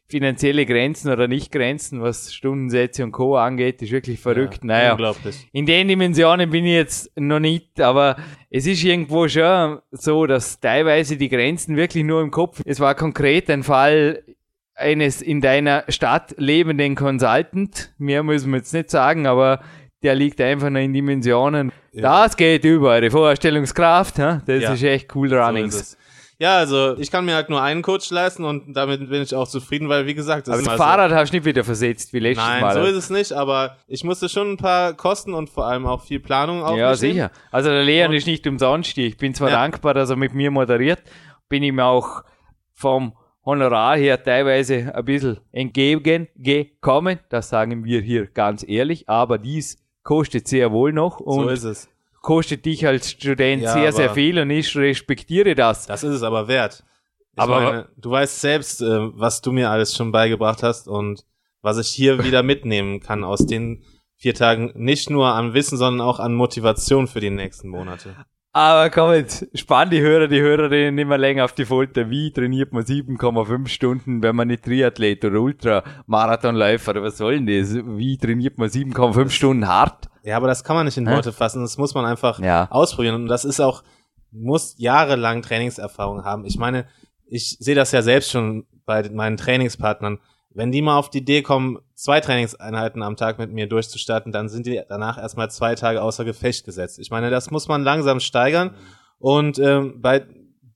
finanzielle Grenzen oder Nicht-Grenzen, was Stundensätze und Co. angeht, ist wirklich verrückt. Ja, naja, unglaublich. in den Dimensionen bin ich jetzt noch nicht, aber es ist irgendwo schon so, dass teilweise die Grenzen wirklich nur im Kopf. Es war konkret ein Fall eines in deiner Stadt lebenden Consultant, mehr müssen wir jetzt nicht sagen, aber der liegt einfach noch in Dimensionen. Ja. Das geht über eure Vorstellungskraft. Das Ja. ist echt cool So Runnings. es. Ja, also ich kann mir halt nur einen Coach leisten und damit bin ich auch zufrieden, weil wie gesagt, das Aber ist das Fahrrad hast du nicht wieder versetzt wie so. letztes Nein, Mal. so ist es nicht, aber ich musste schon ein paar Kosten und vor allem auch viel Planung auf ja, sicher. Also der Leon Und- ist nicht umsonst hier. Ich bin zwar Ja. dankbar, dass er mit mir moderiert, bin ihm auch vom Honorar her teilweise ein bisschen entgegengekommen. Das sagen wir hier ganz ehrlich. Aber dies kostet sehr wohl noch So und ist es. Kostet dich als Student Ja, sehr, sehr viel und ich respektiere das. Das ist es aber wert. Ich Aber- meine, du weißt selbst, äh, was du mir alles schon beigebracht hast und was ich hier wieder mitnehmen kann aus den vier Tagen. Nicht nur an Wissen, sondern auch an Motivation für die nächsten Monate. Aber komm jetzt, spann die Hörer, die Hörerinnen nicht mehr länger auf die Folter. Wie trainiert man 7,5 Stunden, wenn man nicht Triathlet oder Ultramarathonläufer oder was soll denn das? Wie trainiert man 7,5 Stunden hart? Ja, aber das kann man nicht in? Worte fassen. Das muss man einfach Ja. ausprobieren. Und das ist auch, muss jahrelang Trainingserfahrung haben. Ich meine, ich sehe das ja selbst schon bei meinen Trainingspartnern. Wenn die mal auf die Idee kommen, zwei Trainingseinheiten am Tag mit mir durchzustarten, dann sind die danach erstmal zwei Tage außer Gefecht gesetzt. Ich meine, das muss man langsam steigern. Und ähm, bei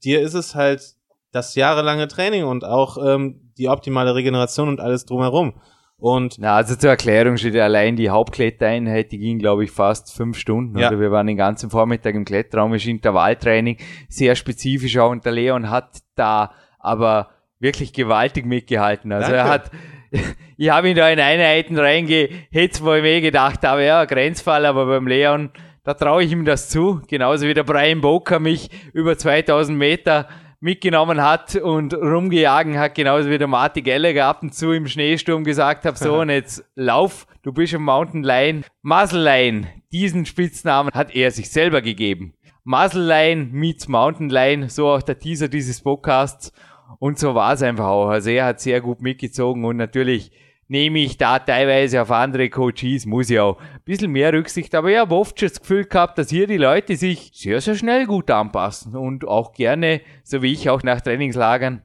dir ist es halt das jahrelange Training und auch ähm, die optimale Regeneration und alles drumherum. Und Na, also zur Erklärung steht ja allein die Hauptklettereinheit, die ging, glaube ich, fast fünf Stunden. Ja. Oder wir waren den ganzen Vormittag im Kletterraum, ist Intervalltraining, sehr spezifisch auch. Und der Leon hat da aber wirklich gewaltig mitgehalten. Also er Danke. hat, ich habe ihn da in Einheiten reingehetzt, wo ich mir gedacht habe, ja, Grenzfall, aber beim Leon, da traue ich ihm das zu. Genauso wie der Brian Boker mich über 2000 Meter mitgenommen hat und rumgejagen hat, genauso wie der Marty Gallagher ab und zu im Schneesturm gesagt hat, so und jetzt lauf, du bist ein Mountain Lion. Muscle Lion, diesen Spitznamen hat er sich selber gegeben. Muscle Lion meets Mountain Lion, so auch der Teaser dieses Podcasts und so war es einfach auch. Also er hat sehr gut mitgezogen und natürlich nehme ich da teilweise auf andere Coaches, muss ich auch ein bisschen mehr Rücksicht, aber ich habe oft schon das Gefühl gehabt, dass hier die Leute sich sehr, sehr schnell gut anpassen und auch gerne, so wie ich auch nach Trainingslagern,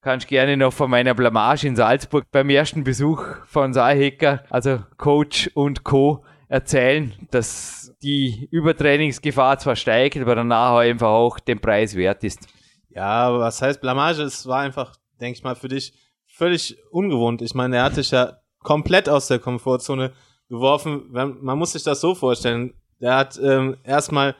kannst gerne noch von meiner Blamage in Salzburg beim ersten Besuch von Saalhecker, also Coach und Co. erzählen, dass die Übertrainingsgefahr zwar steigt, aber danach einfach auch den Preis wert ist. Ja, aber was heißt Blamage? Es war einfach, denke ich mal, für dich völlig ungewohnt. Ich meine, er hat dich ja komplett aus der Komfortzone geworfen. Man muss sich das so vorstellen. Der hat ähm, erstmal,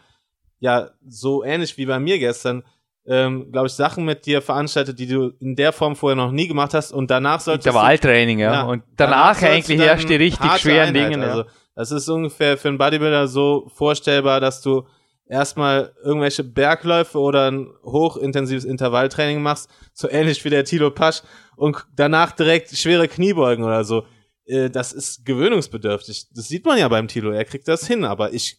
ja, so ähnlich wie bei mir gestern, ähm, glaube ich, Sachen mit dir veranstaltet, die du in der Form vorher noch nie gemacht hast. Und danach solltest du Intervalltraining, ja. Ja, Und danach, du eigentlich erst die richtig schweren Einheit, Dinge. Also, das ist ungefähr für einen Bodybuilder so vorstellbar, dass du erstmal irgendwelche Bergläufe oder ein hochintensives Intervalltraining machst, so ähnlich wie der Tilo Pasch, und danach direkt schwere Kniebeugen oder so. Äh, Das ist gewöhnungsbedürftig. Das sieht man ja beim Tilo, er kriegt das hin, aber ich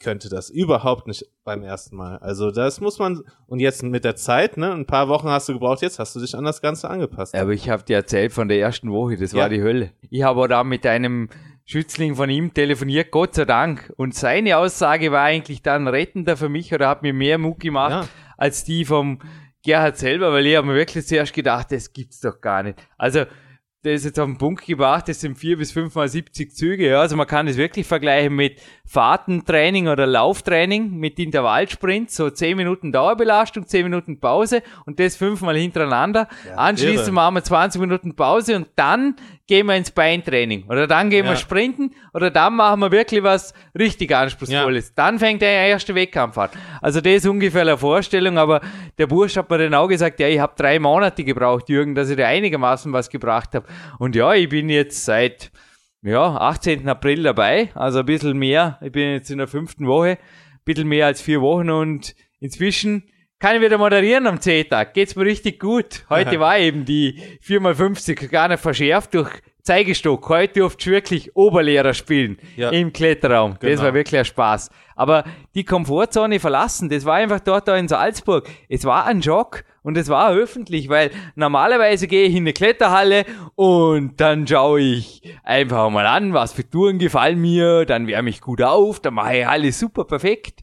könnte das überhaupt nicht beim ersten Mal. Also das muss man, und jetzt mit der Zeit, ne, ein paar Wochen hast du gebraucht, jetzt hast du dich an das Ganze angepasst. Aber ich habe dir erzählt von der ersten Woche, das Ja. war die Hölle. Ich habe da mit einem Schützling von ihm telefoniert, Gott sei Dank. Und seine Aussage war eigentlich dann rettender für mich oder hat mir mehr Mut gemacht Ja. als die vom Gerhard selber, weil ich habe mir wirklich zuerst gedacht, das gibt's doch gar nicht. Also, der ist jetzt auf den Punkt gebracht, das sind vier bis fünf mal 70 Züge, ja. Also man kann es wirklich vergleichen mit Fahrtentraining oder Lauftraining mit Intervallsprints, so 10 Minuten Dauerbelastung, 10 Minuten Pause und das fünfmal hintereinander. Anschließend irre. machen wir 20 Minuten Pause und dann gehen wir ins Beintraining. Oder dann gehen wir Ja. sprinten oder dann machen wir wirklich was richtig Anspruchsvolles. Dann fängt der erste Wettkampf an. Also das ist ungefähr eine Vorstellung, aber der Bursch hat mir dann auch gesagt, ja, ich habe drei Monate gebraucht, Jürgen, dass ich da einigermaßen was gebracht habe. Und ja, ich bin jetzt seit ja, 18. April dabei, also ein bisschen mehr. Ich bin jetzt in der fünften Woche, ein bisschen mehr als vier Wochen und inzwischen kann ich wieder moderieren am C-Tag. Geht's mir richtig gut. Heute war eben die 4x50 gar nicht verschärft durch Zeigestock. Heute durfte ich wirklich Oberlehrer spielen Ja. im Kletterraum. Das Genau. war wirklich ein Spaß. Aber die Komfortzone verlassen, das war einfach dort da in Salzburg. Es war ein Schock und es war öffentlich, weil normalerweise gehe ich in eine Kletterhalle und dann schaue ich einfach mal an, was für Touren gefallen mir, dann wärme ich gut auf, dann mache ich alles super perfekt.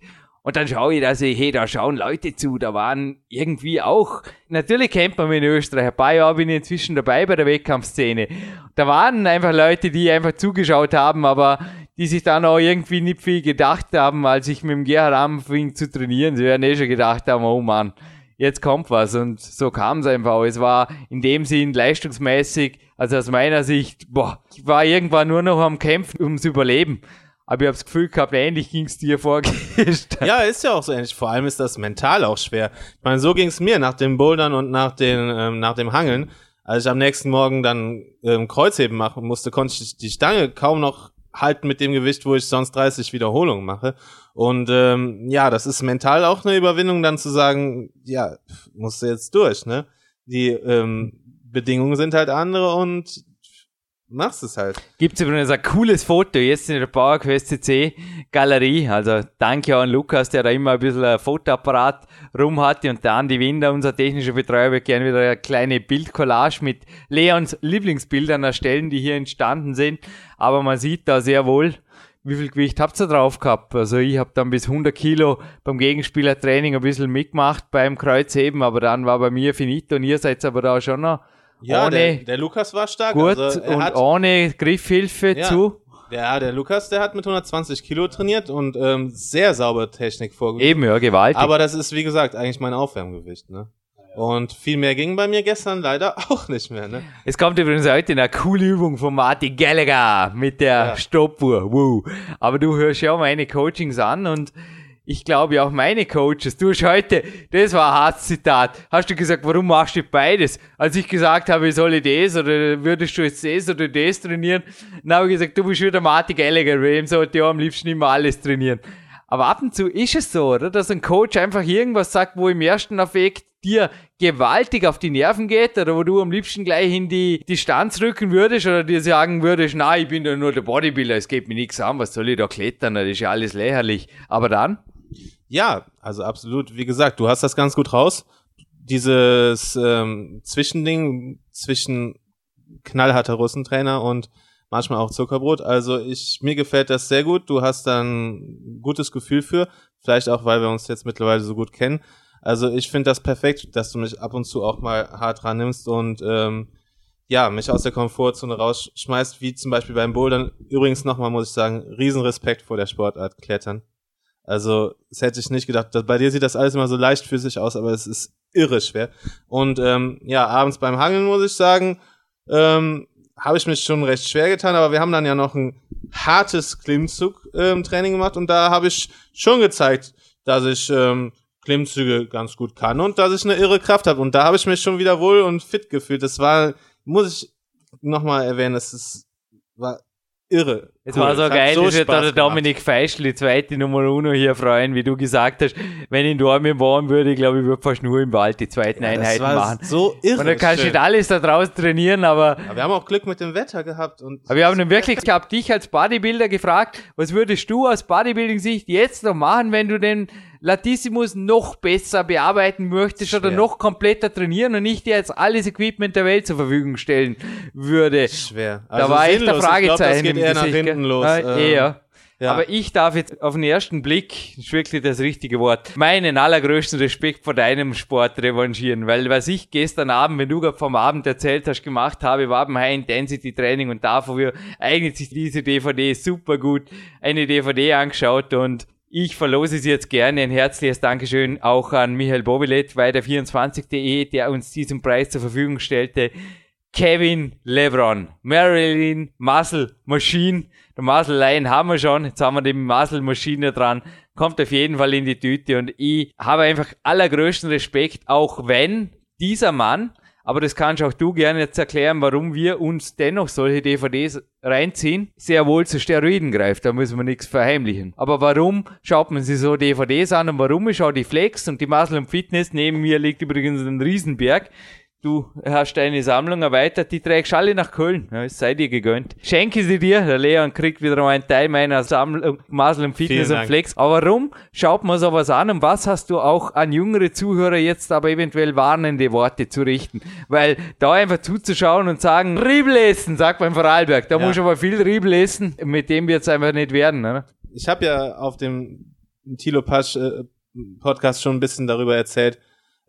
Und dann schaue ich, dass ich, hey, da schauen Leute zu, da waren irgendwie auch, natürlich kennt man mich in Österreich, ein paar Jahre bin ich inzwischen dabei bei der Wettkampfszene. Da waren einfach Leute, die einfach zugeschaut haben, aber die sich dann auch irgendwie nicht viel gedacht haben, als ich mit dem Gerhard anfing zu trainieren. Sie werden eh schon gedacht haben, oh Mann, jetzt kommt was. Und so kam es einfach. Es war in dem Sinn leistungsmäßig, also aus meiner Sicht, boah, ich war irgendwann nur noch am Kämpfen ums Überleben. Aber ich habe das Gefühl gehabt, ähnlich ging es dir vorgestern. Ja, ist ja auch so ähnlich. Vor allem ist das mental auch schwer. Ich meine, so ging es mir nach dem Bouldern und nach, den, ähm, nach dem Hangeln. Als ich am nächsten Morgen dann ähm, Kreuzheben machen musste, konnte ich die Stange kaum noch halten mit dem Gewicht, wo ich sonst 30 Wiederholungen mache. Und ähm, ja, das ist mental auch eine Überwindung, dann zu sagen, ja, musst du jetzt durch, ne? Die ähm, Bedingungen sind halt andere und machst es halt. Gibt es übrigens ein cooles Foto jetzt in der PowerQuest CC Galerie. Also danke an Lukas, der da immer ein bisschen ein Fotoapparat rum hatte und der Andi Winder, unser technischer Betreuer, wird gerne wieder eine kleine Bildcollage mit Leons Lieblingsbildern erstellen, die hier entstanden sind. Aber man sieht da sehr wohl, wie viel Gewicht habt ihr drauf gehabt? Also ich habe dann bis 100 Kilo beim Gegenspielertraining ein bisschen mitgemacht beim Kreuzheben, aber dann war bei mir finito und ihr seid aber da schon noch Ja, ohne der, der Lukas war stark. gut also, und hat, ohne Griffhilfe Ja. zu. Ja, der Lukas, der hat mit 120 Kilo trainiert und ähm, sehr saubere Technik vorgewiesen. Eben, ja, gewaltig. Aber das ist, wie gesagt, eigentlich mein Aufwärmgewicht, ne? Und viel mehr ging bei mir gestern leider auch nicht mehr, ne? Es kommt übrigens heute eine coole Übung von Martin Gallagher mit der Ja. Stoppuhr. Wow. Aber du hörst ja meine Coachings an und ich glaube auch meine Coaches. Du hast heute, das war ein hartes Zitat. Hast du gesagt, warum machst du beides? Als ich gesagt habe, soll ich das oder würdest du jetzt das oder das trainieren, dann habe ich gesagt, du bist wieder Martin Gallagher, ihm sollte ja am liebsten immer alles trainieren. Aber ab und zu ist es so, oder? Dass ein Coach einfach irgendwas sagt, wo im ersten Affekt dir gewaltig auf die Nerven geht oder wo du am liebsten gleich in die Distanz rücken würdest oder dir sagen würdest, na, ich bin doch nur der Bodybuilder, es geht mir nichts an, was soll ich da klettern, das ist ja alles lächerlich. Aber dann, Ja, also absolut. Wie gesagt, du hast das ganz gut raus. Dieses ähm, Zwischending zwischen knallharter Russentrainer und manchmal auch Zuckerbrot. Also ich mir gefällt das sehr gut. Du hast dann ein gutes Gefühl für, vielleicht auch, weil wir uns jetzt mittlerweile so gut kennen. Also ich finde das perfekt, dass du mich ab und zu auch mal hart rannimmst und ähm, ja, mich aus der Komfortzone rausschmeißt, wie zum Beispiel beim Bouldern. Übrigens nochmal muss ich sagen, Riesenrespekt vor der Sportart Klettern. Also, das hätte ich nicht gedacht. Bei dir sieht das alles immer so leicht für sich aus, aber es ist irre schwer. Und ähm, ja, abends beim Hangeln muss ich sagen, ähm, habe ich mich schon recht schwer getan, aber wir haben dann ja noch ein hartes Klimmzug-Training gemacht und da habe ich schon gezeigt, dass ich ähm, Klimmzüge ganz gut kann und dass ich eine irre Kraft habe. Und da habe ich mich schon wieder wohl und fit gefühlt. Das war, muss ich nochmal erwähnen, das ist, war irre. es Cool. war so Es hat geil, so dass da der. Dominik Feischl, die zweite Nummer uno hier freuen, wie du gesagt hast, wenn ich in Dortmund wohnen würde, ich glaube, ich würde fast nur im Wald die zweiten Ja, das Einheiten war machen. so irre. Und dann kannst du nicht alles da draußen trainieren, aber Aber wir haben auch Glück mit dem Wetter gehabt und Aber wir haben ihn wirklich, ich habe dich als Bodybuilder gefragt, was würdest du aus Bodybuilding-Sicht jetzt noch machen, wenn du den Latissimus noch besser bearbeiten möchtest oder Schwer. noch kompletter trainieren und nicht dir jetzt alles Equipment der Welt zur Verfügung stellen würde. schwer. da war echt ein sinnlos. Fragezeichen. Ich glaub, das geht eher nach Gesicht, hinten los. Ähm, eher. ja. Aber ich darf jetzt auf den ersten Blick, ist wirklich das richtige Wort, meinen allergrößten Respekt vor deinem Sport revanchieren, weil was ich gestern Abend, wenn du gerade vom Abend erzählt hast, gemacht habe, war beim High-Intensity-Training und dafür eignet sich diese DVD super gut. Eine DVD angeschaut und ich verlose sie jetzt gerne. Ein herzliches Dankeschön auch an Michael Bobilet bei der 24.de, der uns diesen Preis zur Verfügung stellte. Kevin Lebron, Marilyn Muscle Machine. Der Muscle Lion haben wir schon, jetzt haben wir die Muscle Maschine dran. Kommt auf jeden Fall in die Tüte und ich habe einfach allergrößten Respekt, auch wenn dieser Mann, aber das kannst auch du gerne jetzt erklären, warum wir uns dennoch solche DVDs reinziehen, sehr wohl zu Steroiden greift, da müssen wir nichts verheimlichen. Aber warum schaut man sich so DVDs an und warum? Ist auch die Flex und die Muscle und Fitness, neben mir liegt übrigens ein Riesenberg, Du hast deine Sammlung erweitert, die trägst alle nach Köln. Ja, es sei dir gegönnt. Schenke sie dir. Der Leon kriegt wieder mal einen Teil meiner Sammlung und Fitness und. Flex. Aber warum schaut man sowas an und was hast du auch an jüngere Zuhörer jetzt aber eventuell warnende Worte zu richten? Weil da einfach zuzuschauen und sagen, Riebel essen, sagt man in Vorarlberg. Da Ja. muss aber viel Riebel essen. Mit dem wird's einfach nicht werden. Ne? ich habe ja auf dem Tilo Pasch äh, Podcast schon ein bisschen darüber erzählt,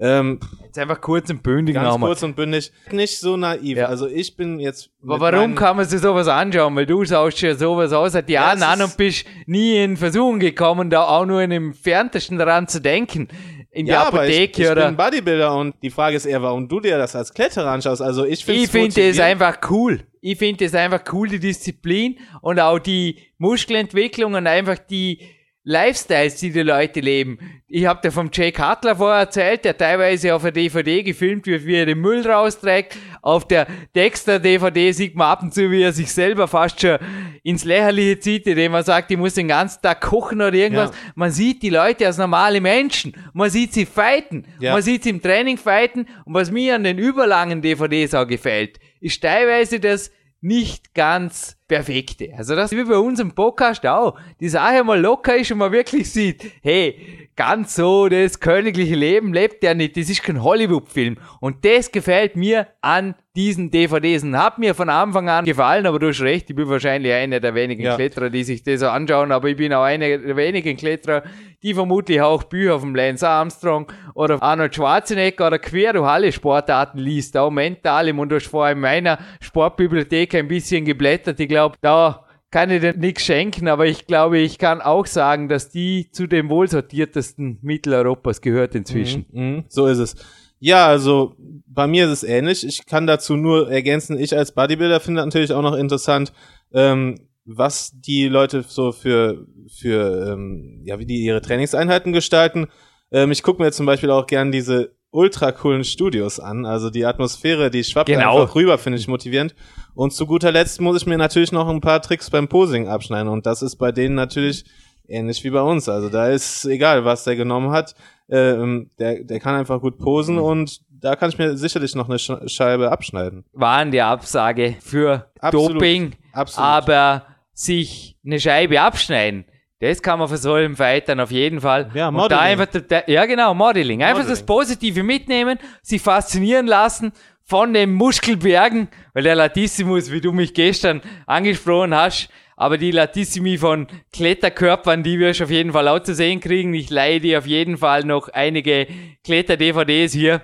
Ähm, Jetzt einfach kurz und bündig ganz nochmal. kurz und bündig, nicht so naiv. Ja. Also ich bin jetzt. Aber warum kann man sich sowas anschauen? Weil du schaust ja sowas aus seit Jahren an und bist nie in Versuchung gekommen, da auch nur in dem Ferntesten daran zu denken. In Ja, der aber ich, Apotheke ich oder. bin Bodybuilder und die Frage ist eher, warum du dir das als Kletterer anschaust. Also ich finde Ich finde es einfach cool. Ich finde es einfach cool, die Disziplin und auch die Muskelentwicklung und einfach die Lifestyles, die die Leute leben. Ich habe dir vom Jay Cutler vorher erzählt, der teilweise auf der DVD gefilmt wird, wie er den Müll rausträgt. Auf der Dexter-DVD sieht man ab und zu, wie er sich selber fast schon ins Lächerliche zieht, indem er sagt, ich muss den ganzen Tag kochen oder irgendwas. Ja. Man sieht die Leute als normale Menschen. Man sieht sie fighten. Ja. Man sieht sie im Training fighten. Und was mir an den überlangen DVDs auch gefällt, ist teilweise das nicht ganz perfekte. Also das wie bei uns im Podcast auch. Die Sache mal locker ist und man wirklich sieht, hey, ganz so das königliche Leben lebt ja nicht. Das ist kein Hollywood-Film. Und das gefällt mir an diesen DVDs und hat mir von Anfang an gefallen, aber du hast recht, ich bin wahrscheinlich einer der wenigen Ja. Kletterer, die sich das so anschauen, aber ich bin auch einer der wenigen Kletterer, die vermutlich auch Bücher vom Lance Armstrong oder Arnold Schwarzenegger oder quer durch alle Sportarten liest, auch mental. Und du hast vorher in meiner Sportbibliothek ein bisschen geblättert. Ich glaube, da kann ich dir nichts schenken, aber ich glaube, ich kann auch sagen, dass die zu den wohlsortiertesten Mitteleuropas gehört inzwischen. Mhm, so ist es. Ja, also bei mir ist es ähnlich. Ich kann dazu nur ergänzen, ich als Bodybuilder finde natürlich auch noch interessant, ähm, was die Leute so für, für ähm, ja, wie die ihre Trainingseinheiten gestalten. Ähm, ich gucke mir zum Beispiel auch gern diese ultra coolen Studios an. Also die Atmosphäre, die schwappt Genau. einfach rüber, finde ich motivierend. Und zu guter Letzt muss ich mir natürlich noch ein paar Tricks beim Posing abschneiden. Und das ist bei denen natürlich ähnlich wie bei uns. Also da ist egal, was der genommen hat. Ähm, der, der kann einfach gut posen Mhm. und da kann ich mir sicherlich noch eine Sch Scheibe abschneiden. Waren die Absage für Absolut. Doping, Absolut. aber sich eine Scheibe abschneiden. Das kann man für so Fight dann auf jeden Fall. Ja, Und Modeling. Da einfach, der- ja, genau, Modeling. Einfach Modeling. das Positive mitnehmen, sich faszinieren lassen von den Muskelbergen, weil der Latissimus, wie du mich gestern angesprochen hast, aber die Latissimi von Kletterkörpern, die du auf jeden Fall auch zu sehen kriegen. Ich leihe dir auf jeden Fall noch einige Kletter-DVDs hier.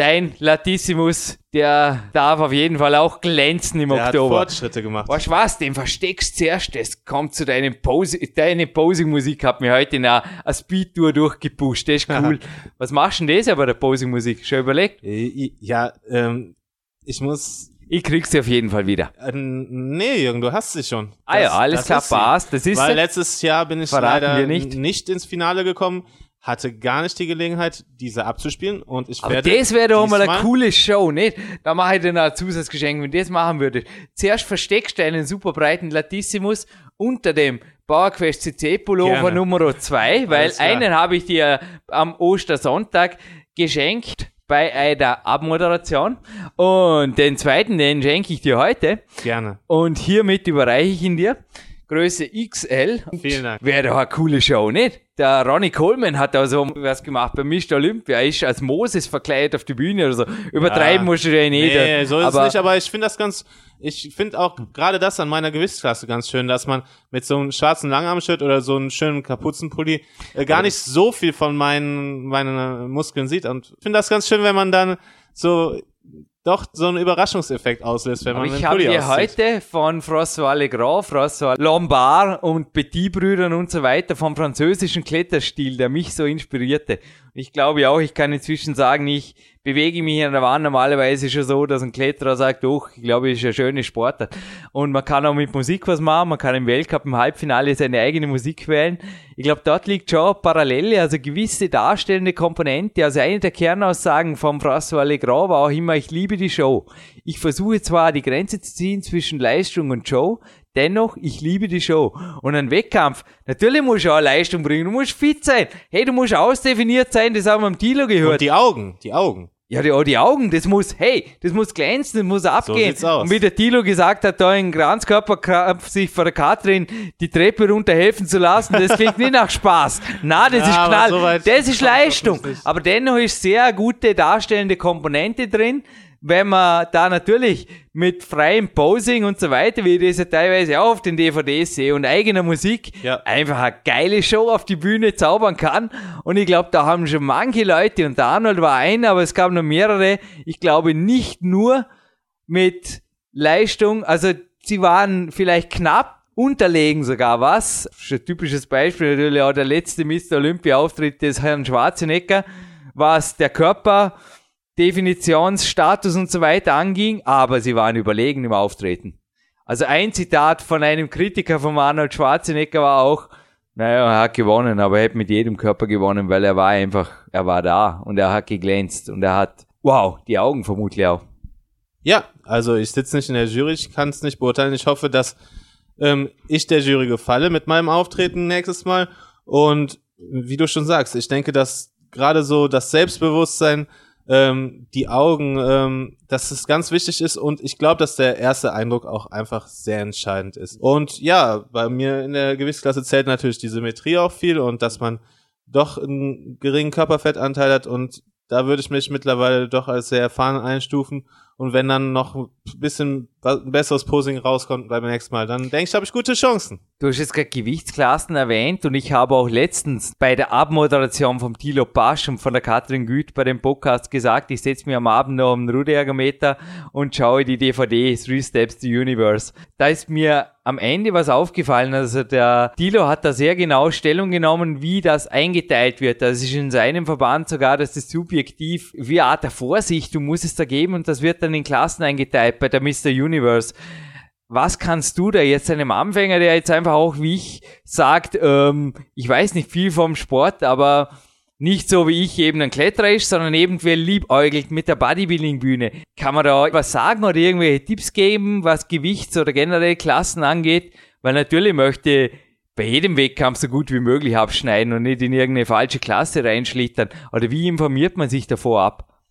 Dein Latissimus, der darf auf jeden Fall auch glänzen im der hat Oktober. Fortschritte gemacht. Weißt du was, den versteckst zuerst, das kommt zu deinem Pose, deine Posing-Musik hat mir heute eine, eine Speed-Tour durchgepusht, das ist cool. was machst du denn das ja bei der Posing-Musik? Schon überlegt? Äh, Ja, ähm, ich muss. Ich krieg's dir auf jeden Fall wieder. Äh, nee, Jürgen, du hast sie schon. Ah ja, alles klar, sie. passt, das ist Weil sie. letztes Jahr bin ich leider nicht. nicht. ins Finale gekommen, hatte gar nicht die Gelegenheit, diese abzuspielen und ich Aber werde. das wäre doch mal eine coole Show, nicht? Da mache ich dir noch ein Zusatzgeschenk, wenn du das machen würdest. Zuerst versteckst du einen super breiten Latissimus unter dem Bauerquest CC Pullover. Nummer 2, weil einen habe ich dir am Ostersonntag geschenkt bei einer Abmoderation und den zweiten, den schenke ich dir heute Gerne. und hiermit überreiche ich ihn dir. Größe XL. Vielen Dank. Wäre doch eine coole Show, nicht? Der Ronnie Coleman hat da so was gemacht bei Mr. Olympia. Er ist als Moses verkleidet auf die Bühne oder so. Übertreiben musst du ja nicht. Nee, so ist aber es nicht, aber ich finde das ganz, ich finde auch gerade das an meiner Gewichtsklasse ganz schön, dass man mit so einem schwarzen Langarmshirt oder so einem schönen Kapuzenpulli äh, gar nicht so viel von meinen, meinen äh, Muskeln sieht und ich finde das ganz schön, wenn man dann so doch so einen Überraschungseffekt auslöst, wenn man ich habe Pulli auszieht. heute von François Legrand, François Lombard und Petit-Brüdern und so weiter vom französischen Kletterstil, der mich so inspirierte. Ich glaube auch, ich kann inzwischen sagen, ich bewege mich in der Wand normalerweise schon so, dass ein Kletterer sagt, doch, ich glaube, es ist eine schöne Sportart. Und man kann auch mit Musik was machen, man kann im Weltcup im Halbfinale seine eigene Musik wählen. Ich glaube, dort liegt schon Parallele, also gewisse darstellende Komponente. Also eine der Kernaussagen vom François Legrand war auch immer, ich liebe die Show. Ich versuche zwar die Grenze zu ziehen zwischen Leistung und Show, dennoch, ich liebe die Show. Und ein Wettkampf, natürlich musst du auch Leistung bringen, du musst fit sein. Hey, du musst ausdefiniert sein, das haben wir am Tilo gehört. Und die Augen, die Augen. Ja, die, oh, die Augen, das muss, hey, das muss glänzen, das muss abgehen. sieht's aus. Und wie der Tilo gesagt hat, da in Ganzkörperkraft sich vor der Katrin die Treppe runterhelfen zu lassen, das klingt nicht nach Spaß. Na, das Ja, ist Knall. so das ist Leistung. Aber dennoch ist sehr gute darstellende Komponente drin. Wenn man da natürlich mit freiem Posing und so weiter, wie ich das ja teilweise auch auf den DVDs sehe und eigener Musik, Ja. einfach eine geile Show auf die Bühne zaubern kann. Und ich glaube, da haben schon manche Leute, und der Arnold war einer, aber es gab noch mehrere, ich glaube nicht nur mit Leistung, also sie waren vielleicht knapp unterlegen sogar was. Ein typisches Beispiel natürlich auch der letzte Mr. Olympia-Auftritt des Herrn Schwarzenegger, was der Körper, Definitionsstatus und so weiter anging, aber sie waren überlegen im Auftreten. Also ein Zitat von einem Kritiker von Arnold Schwarzenegger war auch, naja, er hat gewonnen, aber er hat mit jedem Körper gewonnen, weil er war einfach, er war da und er hat geglänzt und er hat, wow, die Augen vermutlich auch. Ja, also ich sitze nicht in der Jury, ich kann es nicht beurteilen. Ich hoffe, dass ähm, ich der Jury gefalle mit meinem Auftreten nächstes Mal. Und wie du schon sagst, ich denke, dass gerade so das Selbstbewusstsein, ähm, die Augen, ähm, dass es ganz wichtig ist. Und ich glaube, dass der erste Eindruck auch einfach sehr entscheidend ist. Und ja, bei mir in der Gewichtsklasse zählt natürlich die Symmetrie auch viel und dass man doch einen geringen Körperfettanteil hat und da würde ich mich mittlerweile doch als sehr erfahren einstufen. Und wenn dann noch ein bisschen besseres Posing rauskommt beim nächsten Mal, dann denke ich, habe ich gute Chancen. Du hast jetzt gerade Gewichtsklassen erwähnt und ich habe auch letztens bei der Abmoderation vom Thilo Pasch und von der Katrin Güth bei dem Podcast gesagt, ich setze mir am Abend noch am Rudergometer und schaue die DVD Three Steps to Universe. Da ist mir am Ende was aufgefallen. Also der Thilo hat da sehr genau Stellung genommen, wie das eingeteilt wird. Das ist in seinem Verband sogar, dass das subjektiv wie Art der Vorsicht, du musst es da geben und das wird dann in Klassen eingeteilt bei der Mr. Universe was kannst du da jetzt einem Anfänger, der jetzt einfach auch wie ich sagt, ähm, ich weiß nicht viel vom Sport, aber nicht so wie ich eben ein Kletterer ist, sondern eventuell liebäugelt mit der Bodybuilding-Bühne. Kann man da was sagen oder irgendwelche Tipps geben, was Gewichts- oder generell Klassen angeht? Weil natürlich möchte bei jedem Wettkampf so gut wie möglich abschneiden und nicht in irgendeine falsche Klasse reinschlittern. Oder wie informiert man sich davor ab?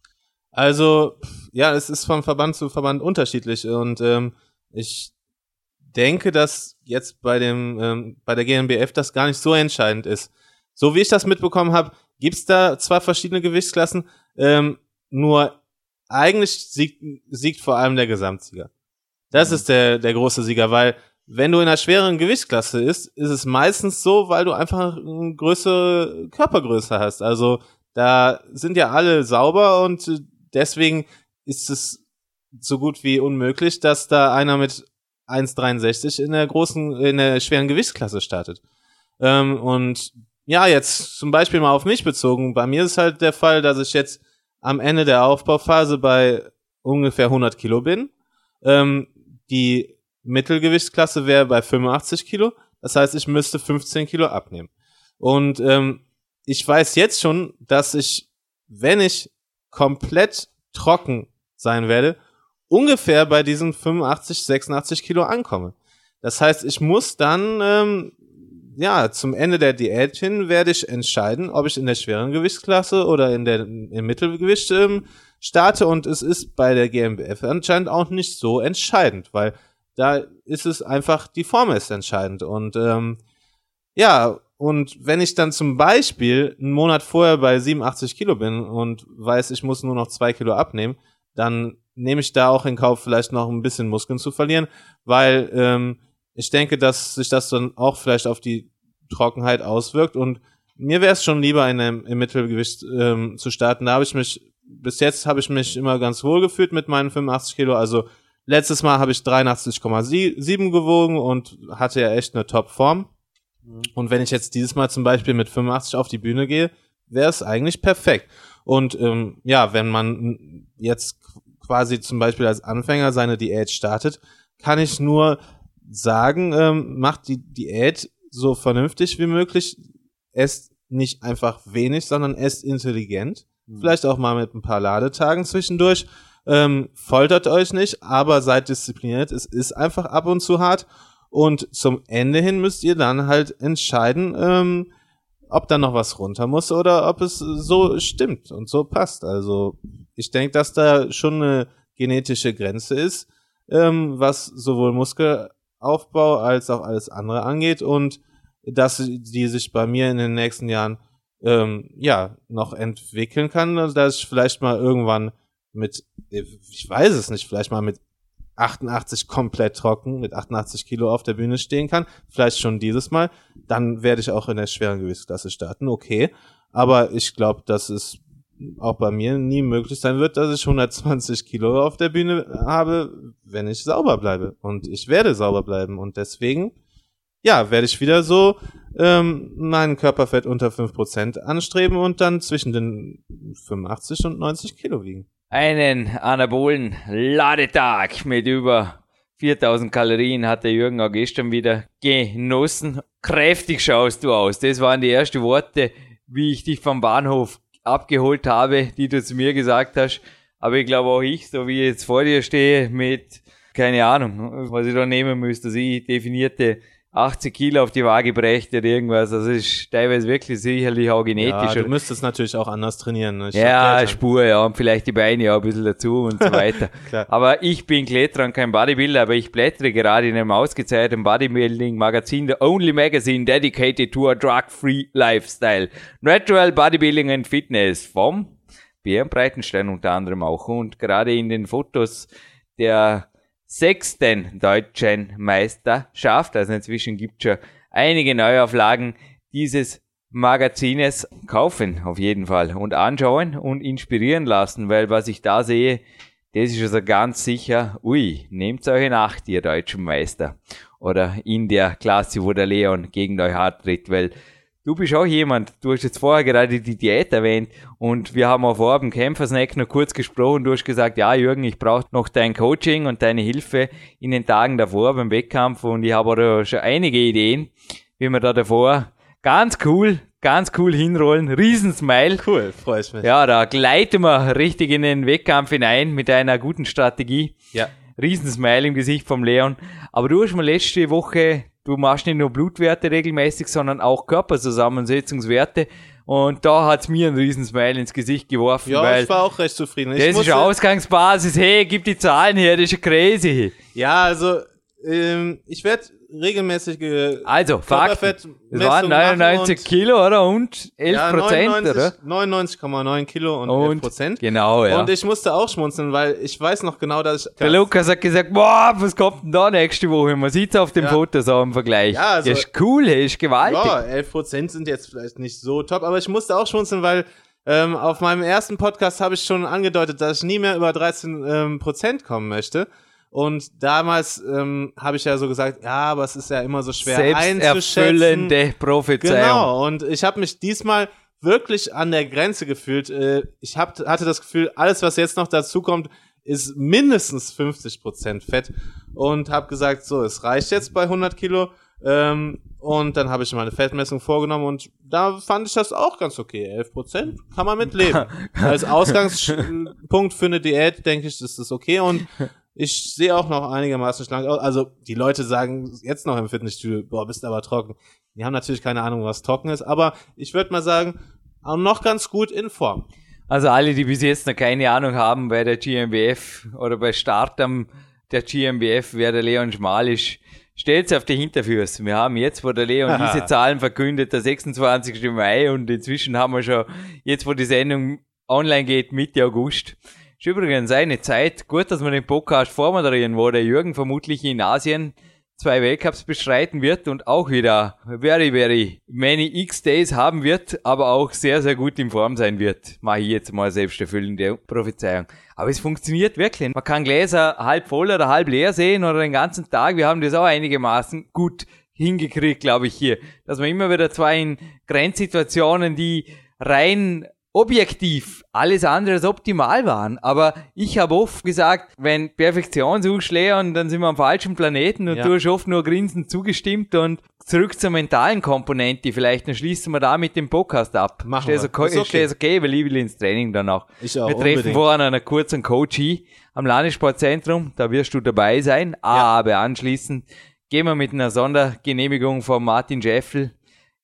Also, ja, es ist von Verband zu Verband unterschiedlich und ähm, ich denke, dass jetzt bei dem ähm, bei der GNBF das gar nicht so entscheidend ist. So wie ich das mitbekommen habe, gibt's da zwar verschiedene Gewichtsklassen, ähm, nur eigentlich siegt, siegt vor allem der Gesamtsieger. Das ist der der große Sieger, weil wenn du in einer schweren Gewichtsklasse ist, ist es meistens so, weil du einfach eine größere Körpergröße hast. Also da sind ja alle sauber und äh, deswegen ist es so gut wie unmöglich, dass da einer mit 1,63 in der großen, in der schweren Gewichtsklasse startet. Ähm, und ja, jetzt zum Beispiel mal auf mich bezogen. Bei mir ist halt der Fall, dass ich jetzt am Ende der Aufbauphase bei ungefähr 100 Kilo bin. Ähm, die Mittelgewichtsklasse wäre bei 85 Kilo. Das heißt, ich müsste 15 Kilo abnehmen. Und ähm, ich weiß jetzt schon, dass ich, wenn ich komplett trocken sein werde, ungefähr bei diesen 85, 86 Kilo ankomme. Das heißt, ich muss dann, ähm, ja, zum Ende der Diät hin werde ich entscheiden, ob ich in der schweren Gewichtsklasse oder in der im Mittelgewicht ähm, starte. Und es ist bei der GmbF anscheinend auch nicht so entscheidend, weil da ist es einfach, die Form ist entscheidend. Und ähm, ja, und wenn ich dann zum Beispiel einen Monat vorher bei 87 Kilo bin und weiß, ich muss nur noch zwei Kilo abnehmen, dann nehme ich da auch in Kauf, vielleicht noch ein bisschen Muskeln zu verlieren, weil ähm, ich denke, dass sich das dann auch vielleicht auf die Trockenheit auswirkt und mir wäre es schon lieber in einem, im Mittelgewicht ähm, zu starten. Da habe ich mich, bis jetzt habe ich mich immer ganz wohl gefühlt mit meinen 85 Kilo. Also letztes Mal habe ich 83,7 gewogen und hatte ja echt eine Top-Form. Und wenn ich jetzt dieses Mal zum Beispiel mit 85 auf die Bühne gehe, wäre es eigentlich perfekt. Und ähm, ja, wenn man jetzt quasi zum Beispiel als Anfänger seine Diät startet, kann ich nur sagen, ähm, macht die Diät so vernünftig wie möglich. Esst nicht einfach wenig, sondern esst intelligent. Vielleicht auch mal mit ein paar Ladetagen zwischendurch. Ähm, foltert euch nicht, aber seid diszipliniert. Es ist einfach ab und zu hart. Und zum Ende hin müsst ihr dann halt entscheiden, ähm, ob da noch was runter muss oder ob es so stimmt und so passt. Also ich denke, dass da schon eine genetische Grenze ist, ähm, was sowohl Muskelaufbau als auch alles andere angeht und dass die sich bei mir in den nächsten Jahren ähm, ja noch entwickeln kann, dass ich vielleicht mal irgendwann mit, ich weiß es nicht, vielleicht mal mit 88 komplett trocken, mit 88 Kilo auf der Bühne stehen kann, vielleicht schon dieses Mal, dann werde ich auch in der schweren Gewichtsklasse starten, okay. Aber ich glaube, dass es auch bei mir nie möglich sein wird, dass ich 120 Kilo auf der Bühne habe, wenn ich sauber bleibe. Und ich werde sauber bleiben. Und deswegen, ja, werde ich wieder so ähm, meinen Körperfett unter 5% anstreben und dann zwischen den 85 und 90 Kilo wiegen. Einen anabolen Ladetag mit über 4000 Kalorien hat der Jürgen auch gestern wieder genossen. Kräftig schaust du aus. Das waren die ersten Worte, wie ich dich vom Bahnhof abgeholt habe, die du zu mir gesagt hast. Aber ich glaube auch ich, so wie ich jetzt vor dir stehe, mit, keine Ahnung, was ich da nehmen müsste, also ich definierte 80 Kilo auf die Waage brächte oder irgendwas. Also ist teilweise wirklich sicherlich auch genetisch. Ja, du müsstest natürlich auch anders trainieren. Ne? ja, Spur, ja, und vielleicht die Beine auch ein bisschen dazu und so weiter. aber ich bin Kletterer und kein Bodybuilder, aber ich blättere gerade in einem ausgezeichneten Bodybuilding-Magazin, the only magazine dedicated to a drug-free lifestyle. Natural Bodybuilding and Fitness vom Björn Breitenstein unter anderem auch. Und gerade in den Fotos der sechsten deutschen Meisterschaft. Also inzwischen gibt es schon einige Neuauflagen dieses Magazines kaufen auf jeden Fall und anschauen und inspirieren lassen, weil was ich da sehe, das ist also ganz sicher, ui, nehmt euch in Acht, ihr deutschen Meister. Oder in der Klasse, wo der Leon gegen euch hart tritt, weil Du bist auch jemand, du hast jetzt vorher gerade die Diät erwähnt und wir haben auf Abend Kämpfersnack noch kurz gesprochen. Du hast gesagt, ja Jürgen, ich brauche noch dein Coaching und deine Hilfe in den Tagen davor beim Wettkampf und ich habe da schon einige Ideen, wie wir da davor ganz cool, ganz cool hinrollen. Riesensmile. Cool, freue ich mich. Ja, da gleiten wir richtig in den Wettkampf hinein mit einer guten Strategie. Ja. Riesensmile im Gesicht vom Leon. Aber du hast mir letzte Woche du machst nicht nur Blutwerte regelmäßig, sondern auch Körperzusammensetzungswerte. Und da hat's mir einen riesen Smile ins Gesicht geworfen. Ja, weil ich war auch recht zufrieden. Ich das ist Ausgangsbasis. Hey, gib die Zahlen her, das ist ja crazy. Ja, also ähm, ich werde regelmäßige also, Fakt, es waren 99 Kilo, oder? Und 11 ja, Prozent, oder? 99,9 Kilo und, und 11 Prozent. Genau, ja. Und ich musste auch schmunzeln, weil ich weiß noch genau, dass ich... Der Lukas hat gesagt, boah, was kommt denn da nächste Woche? Man sieht's auf dem ja. Foto so im Vergleich. Ja, also, das ist cool, das ist gewaltig. Ja, 11 Prozent sind jetzt vielleicht nicht so top, aber ich musste auch schmunzeln, weil ähm, auf meinem ersten Podcast habe ich schon angedeutet, dass ich nie mehr über 13 ähm, Prozent kommen möchte. Und damals ähm, habe ich ja so gesagt, ja, aber es ist ja immer so schwer einzuschätzen. Prophezeiung. Genau, und ich habe mich diesmal wirklich an der Grenze gefühlt. Äh, ich hab, hatte das Gefühl, alles, was jetzt noch dazu kommt, ist mindestens 50% Fett. Und habe gesagt, so, es reicht jetzt bei 100 Kilo. Ähm, und dann habe ich meine Fettmessung vorgenommen und da fand ich das auch ganz okay. 11% kann man mit leben. Als Ausgangspunkt für eine Diät, denke ich, ist das okay. Und ich sehe auch noch einigermaßen schlank aus. Also die Leute sagen jetzt noch im Fitnessstudio, boah, bist aber trocken. Die haben natürlich keine Ahnung, was trocken ist, aber ich würde mal sagen, auch noch ganz gut in Form. Also alle, die bis jetzt noch keine Ahnung haben bei der GmbF oder bei Start der GmbF, wer der Leon Schmal ist, stellt's auf die Hinterfüße. Wir haben jetzt, wo der Leon Aha. diese Zahlen verkündet, der 26. Mai und inzwischen haben wir schon, jetzt wo die Sendung online geht, Mitte August, ist übrigens eine Zeit, gut, dass wir den Podcast vormoderieren, wo der Jürgen vermutlich in Asien zwei Weltcups bestreiten wird und auch wieder very, very many X-Days haben wird, aber auch sehr, sehr gut in Form sein wird. Mache ich jetzt mal selbsterfüllende Prophezeiung. Aber es funktioniert wirklich. Man kann Gläser halb voll oder halb leer sehen oder den ganzen Tag. Wir haben das auch einigermaßen gut hingekriegt, glaube ich, hier. Dass man immer wieder zwei in Grenzsituationen, die rein objektiv alles andere als optimal waren. Aber ich habe oft gesagt, wenn Perfektion suchst, Leon, dann sind wir am falschen Planeten und ja. du hast oft nur grinsend zugestimmt und zurück zur mentalen Komponente. Vielleicht dann schließen wir da mit dem Podcast ab. Machen wir. Okay, ist okay. Ist okay, weil ich will ins Training danach. Ich auch, wir treffen unbedingt. vorher einen kurzen Coachie am Landessportzentrum. Da wirst du dabei sein. Ja. Aber anschließend gehen wir mit einer Sondergenehmigung von Martin Jeffel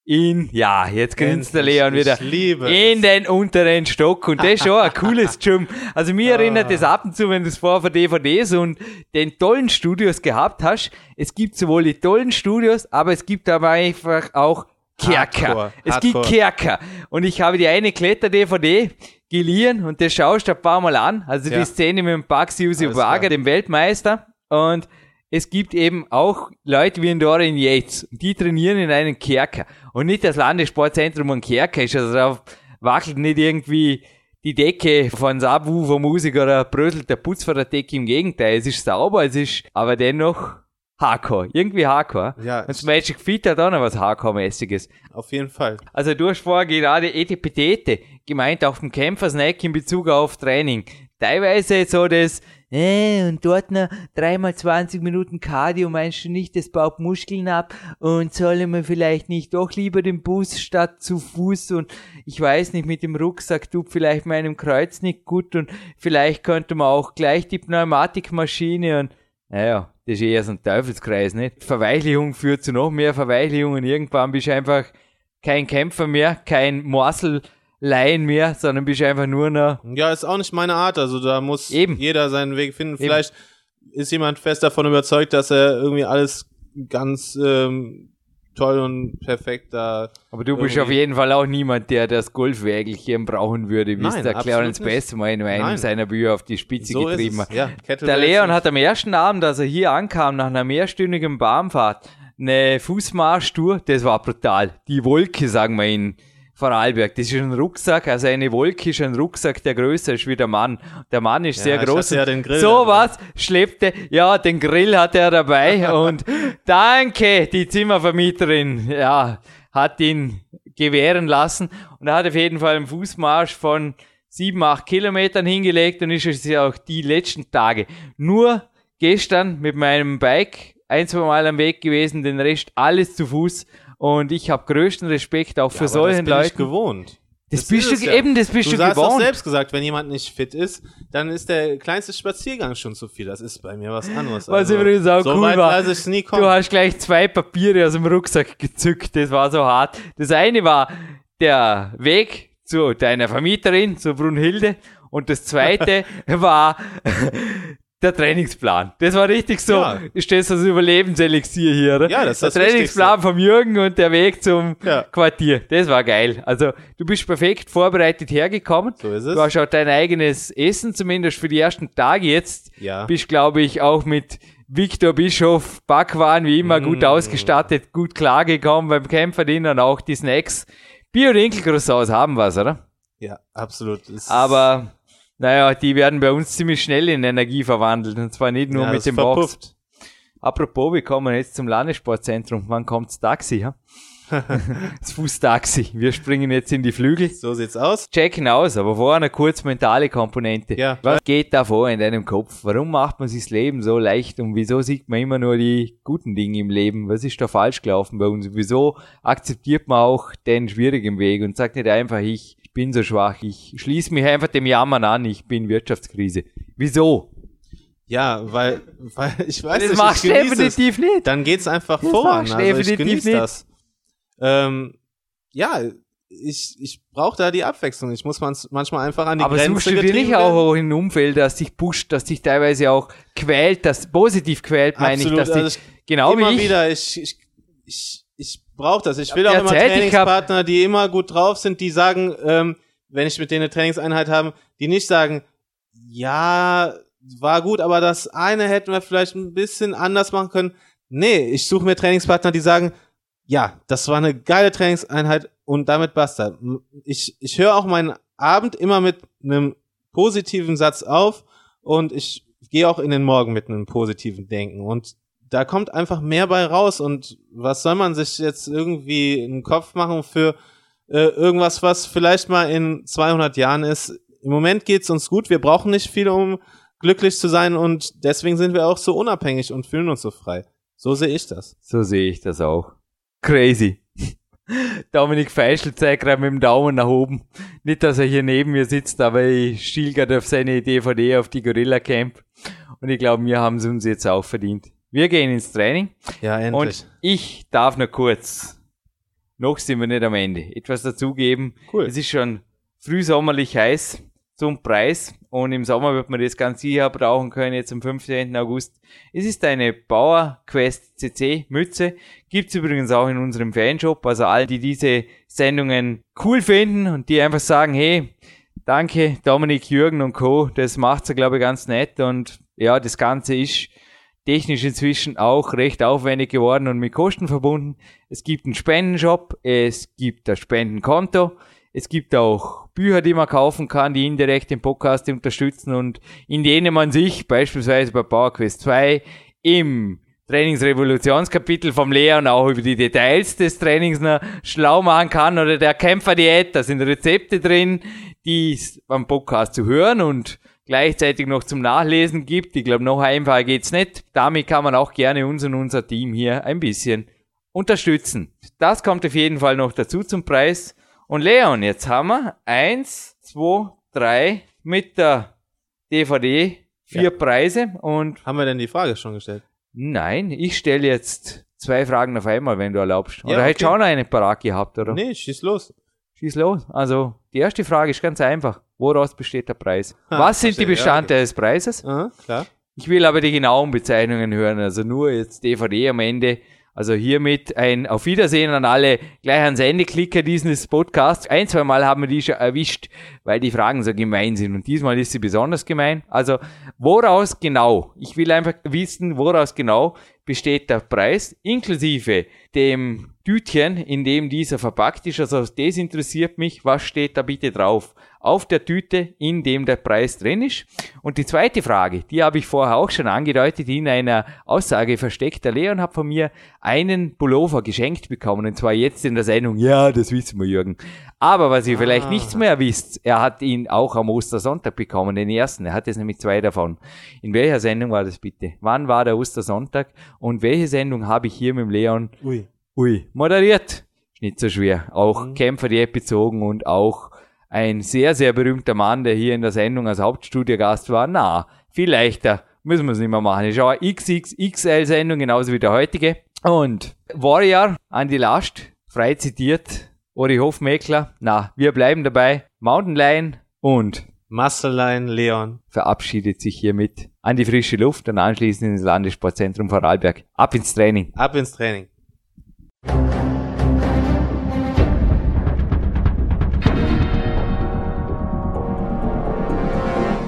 in, ja, jetzt grinst der Leon wieder, in den unteren Stock. Und das ist schon ein cooles Jump. Also mir ah. erinnert das ab und zu, wenn du es vorher von DVDs und den tollen Studios gehabt hast. Es gibt sowohl die tollen Studios, aber es gibt aber einfach auch Kerker. Hardcore, Es gibt Hardcore. Kerker. Und ich habe die eine Kletter-DVD geliehen und das schaust du ein paar Mal an. Also die Ja. Szene mit dem Bugs Alles Wager, dem Weltmeister. Und es gibt eben auch Leute wie in Dorian Yates. Die trainieren in einem Kerker. Und nicht das Landessportzentrum ein Kerker ist. Also da wackelt nicht irgendwie die Decke von Subwoofer Musik oder bröselt der Putz von der Decke. Im Gegenteil, es ist sauber, es ist aber dennoch Hardcore. Irgendwie Hardcore. Ja, Und das Magic Fit hat auch noch was Hardcore-mäßiges. Auf jeden Fall. Also du hast vorher gerade Etipetete gemeint, auf dem Kämpfersnack in Bezug auf Training. Teilweise so das, äh, und dort noch dreimal 20 Minuten Cardio, meinst du nicht, das baut Muskeln ab und sollen wir vielleicht nicht doch lieber den Bus statt zu Fuß und ich weiß nicht, mit dem Rucksack tut vielleicht meinem Kreuz nicht gut und vielleicht könnte man auch gleich die Pneumatikmaschine und naja, das ist eher so ein Teufelskreis, nicht? Verweichlichung führt zu noch mehr Verweichlichung und irgendwann bist du einfach kein Kämpfer mehr, kein Morsel-Laien mehr, sondern bist einfach nur noch Ja, ist auch nicht meine Art. Also da muss Eben. jeder seinen Weg finden. Vielleicht ist jemand fest davon überzeugt, dass er irgendwie alles ganz ähm, toll und perfekt da. Aber du bist auf jeden Fall auch niemand, der das Golfwägelchen brauchen würde, wie es der Clarence. Bass mal in einem Nein. seiner Bücher auf die Spitze So getrieben hat. Ja, Der Leon hat am ersten Abend, als er hier ankam, nach einer mehrstündigen Bahnfahrt, eine Fußmarschtour, das war brutal. Die Wolke, sagen wir in Vorarlberg, das ist ein Rucksack, also eine Wolke ist ein Rucksack, der größer ist wie der Mann. Der Mann ist Ja, sehr groß. ja den Grill so was schleppte, ja, den Grill hatte er dabei und danke, die Zimmervermieterin, ja, hat ihn gewähren lassen und er hat auf jeden Fall einen Fußmarsch von sieben, acht Kilometern hingelegt und ist es ja auch die letzten Tage. Nur gestern mit meinem Bike ein, zwei Mal am Weg gewesen, den Rest alles zu Fuß und ich habe größten Respekt auch für Ja, solchen das Leuten. gewohnt. Das ist bist du eben, das bist du du hast gewohnt. selbst gesagt, wenn jemand nicht fit ist, dann ist der kleinste Spaziergang schon zu viel. Das ist bei mir was anderes. Was übrigens auch so cool weit war. Du hast gleich zwei Papiere aus dem Rucksack gezückt, das war so hart. Das eine war der Weg zu deiner Vermieterin, zu Brunhilde, und das zweite war der Trainingsplan. Das war richtig so, Ja. ist das das Überlebenselixier hier, oder? Ja, das ist Der das Trainingsplan vom Jürgen und der Weg zum Ja. Quartier. Das war geil. Also, du bist perfekt vorbereitet hergekommen. So ist es. Du hast auch dein eigenes Essen, zumindest für die ersten Tage jetzt Ja. bist, glaube ich, auch mit Victor Bischof Backwaren wie immer gut Mm. ausgestattet, gut klargekommen beim Kämpferdienen und auch die Snacks. Bier und Enkelcroissants haben was, oder? ja, absolut. Das ist- Aber, naja, die werden bei uns ziemlich schnell in Energie verwandelt und zwar nicht nur ja, mit das dem Box. verpufft. Apropos, wir kommen jetzt zum Landessportzentrum. Wann kommt's Taxi, ja? das Fußtaxi. Wir springen jetzt in die Flügel. So sieht's aus. checken aus, aber vorher eine kurz mentale Komponente. Ja. Was geht da vor in deinem Kopf? Warum macht man sich das Leben so leicht und wieso sieht man immer nur die guten Dinge im Leben? Was ist da falsch gelaufen bei uns? Wieso akzeptiert man auch den schwierigen Weg und sagt nicht einfach, ich bin so schwach, ich schließe mich einfach dem Jammern an, ich bin Wirtschaftskrise. Wieso? Ja, weil, weil ich weiß Das nicht, machst ich genieße es. definitiv nicht. Dann geht's einfach Das du Also ich definitiv genieße das. Ähm, ja, ich, ich brauche da die Abwechslung. Ich muss manchmal einfach an die Aber Grenze suchst du dir nicht auch in ein Umfeld, das dich pusht, das dich teilweise auch quält, das positiv quält, meine ich, Absolut, dass dich, also ich- genau immer wie ich, wieder, ich, ich, ich, ich brauche das. Ich will auch immer Trainingspartner, die immer gut drauf sind, die sagen, ähm, wenn ich mit denen eine Trainingseinheit habe, die nicht sagen, ja, war gut, aber das eine hätten wir vielleicht ein bisschen anders machen können. Nee, ich suche mir Trainingspartner, die sagen, ja, das war eine geile Trainingseinheit und damit basta. Ich, ich höre auch meinen Abend immer mit einem positiven Satz auf und ich gehe auch in den Morgen mit einem positiven Denken und da kommt einfach mehr bei raus und was soll man sich jetzt irgendwie im Kopf machen für äh, irgendwas, was vielleicht mal in 200 Jahren ist. Im Moment geht's uns gut, wir brauchen nicht viel, um glücklich zu sein und deswegen sind wir auch so unabhängig und fühlen uns so frei. So sehe ich das. So sehe ich das auch. Crazy. Dominik Feischl zeigt gerade mit dem Daumen nach oben. Nicht, dass er hier neben mir sitzt, aber ich schiel gerade auf seine DVD auf die Gorilla Camp. Und ich glaube, wir haben es uns jetzt auch verdient. Wir gehen ins Training Ja, endlich. und ich darf noch kurz, noch sind wir nicht am Ende, etwas dazugeben. Cool. Es ist schon frühsommerlich heiß. zum Preis. Und im Sommer wird man das ganz sicher brauchen können, jetzt am 15. August. Es ist eine Power Quest CC Mütze. Gibt's übrigens auch in unserem Fanshop. Also all die diese Sendungen cool finden und die einfach sagen, hey, danke Dominik, Jürgen und Co. Das macht's ja, glaube ich, ganz nett. Und ja, das Ganze ist technisch inzwischen auch recht aufwendig geworden und mit Kosten verbunden. Es gibt einen Spendenshop, es gibt ein Spendenkonto, es gibt auch Bücher, die man kaufen kann, die indirekt den Podcast unterstützen und in denen man sich beispielsweise bei PowerQuest 2 im Trainingsrevolutionskapitel vom Leon auch über die Details des Trainings noch schlau machen kann oder der Kämpferdiät. Da sind Rezepte drin, die beim Podcast zu hören und gleichzeitig noch zum Nachlesen gibt. Ich glaube, noch einfacher geht's nicht. Damit kann man auch gerne uns und unser Team hier ein bisschen unterstützen. Das kommt auf jeden Fall noch dazu zum Preis. Und Leon, jetzt haben wir eins, zwei, drei mit der DVD vier ja. Preise und. Haben wir denn die Frage schon gestellt? Nein, ich stelle jetzt zwei Fragen auf einmal, wenn du erlaubst. Oder ja, okay. hättest du auch noch eine parat gehabt, oder? Nee, schieß los. Schieß los. Also, die erste Frage ist ganz einfach. Woraus besteht der Preis? Ha, Was sind die Bestandteile ja, okay. des Preises? Aha, klar. Ich will aber die genauen Bezeichnungen hören. Also nur jetzt DVD am Ende. Also hiermit ein Auf Wiedersehen an alle gleich ans Ende Klicker dieses Podcasts. Ein, zwei Mal haben wir die schon erwischt, weil die Fragen so gemein sind. Und diesmal ist sie besonders gemein. Also woraus genau? Ich will einfach wissen, woraus genau besteht der Preis, inklusive dem Tütchen, in dem dieser verpackt ist. Also das interessiert mich. Was steht da bitte drauf? auf der Tüte, in dem der Preis drin ist. Und die zweite Frage, die habe ich vorher auch schon angedeutet in einer Aussage versteckt. Der Leon hat von mir einen Pullover geschenkt bekommen, und zwar jetzt in der Sendung. Ja, das wissen wir, Jürgen. Aber was ihr ah. vielleicht nichts mehr wisst, er hat ihn auch am Ostersonntag bekommen, den ersten. Er hat jetzt nämlich zwei davon. In welcher Sendung war das bitte? Wann war der Ostersonntag? Und welche Sendung habe ich hier mit dem Leon? Ui. Ui. Moderiert. Ist nicht so schwer. Auch mhm. Kämpfer die bezogen und auch ein sehr, sehr berühmter Mann, der hier in der Sendung als Hauptstudiogast war. Na, viel leichter. Müssen wir es nicht mehr machen. Ich schaue XXXL-Sendung, genauso wie der heutige. Und Warrior, Andy Last, frei zitiert, Ori Hofmeckler. Na, wir bleiben dabei. Mountain Lion und Muscle Lion Leon verabschiedet sich hiermit an die frische Luft und anschließend ins Landessportzentrum Vorarlberg. Ab ins Training. Ab ins Training.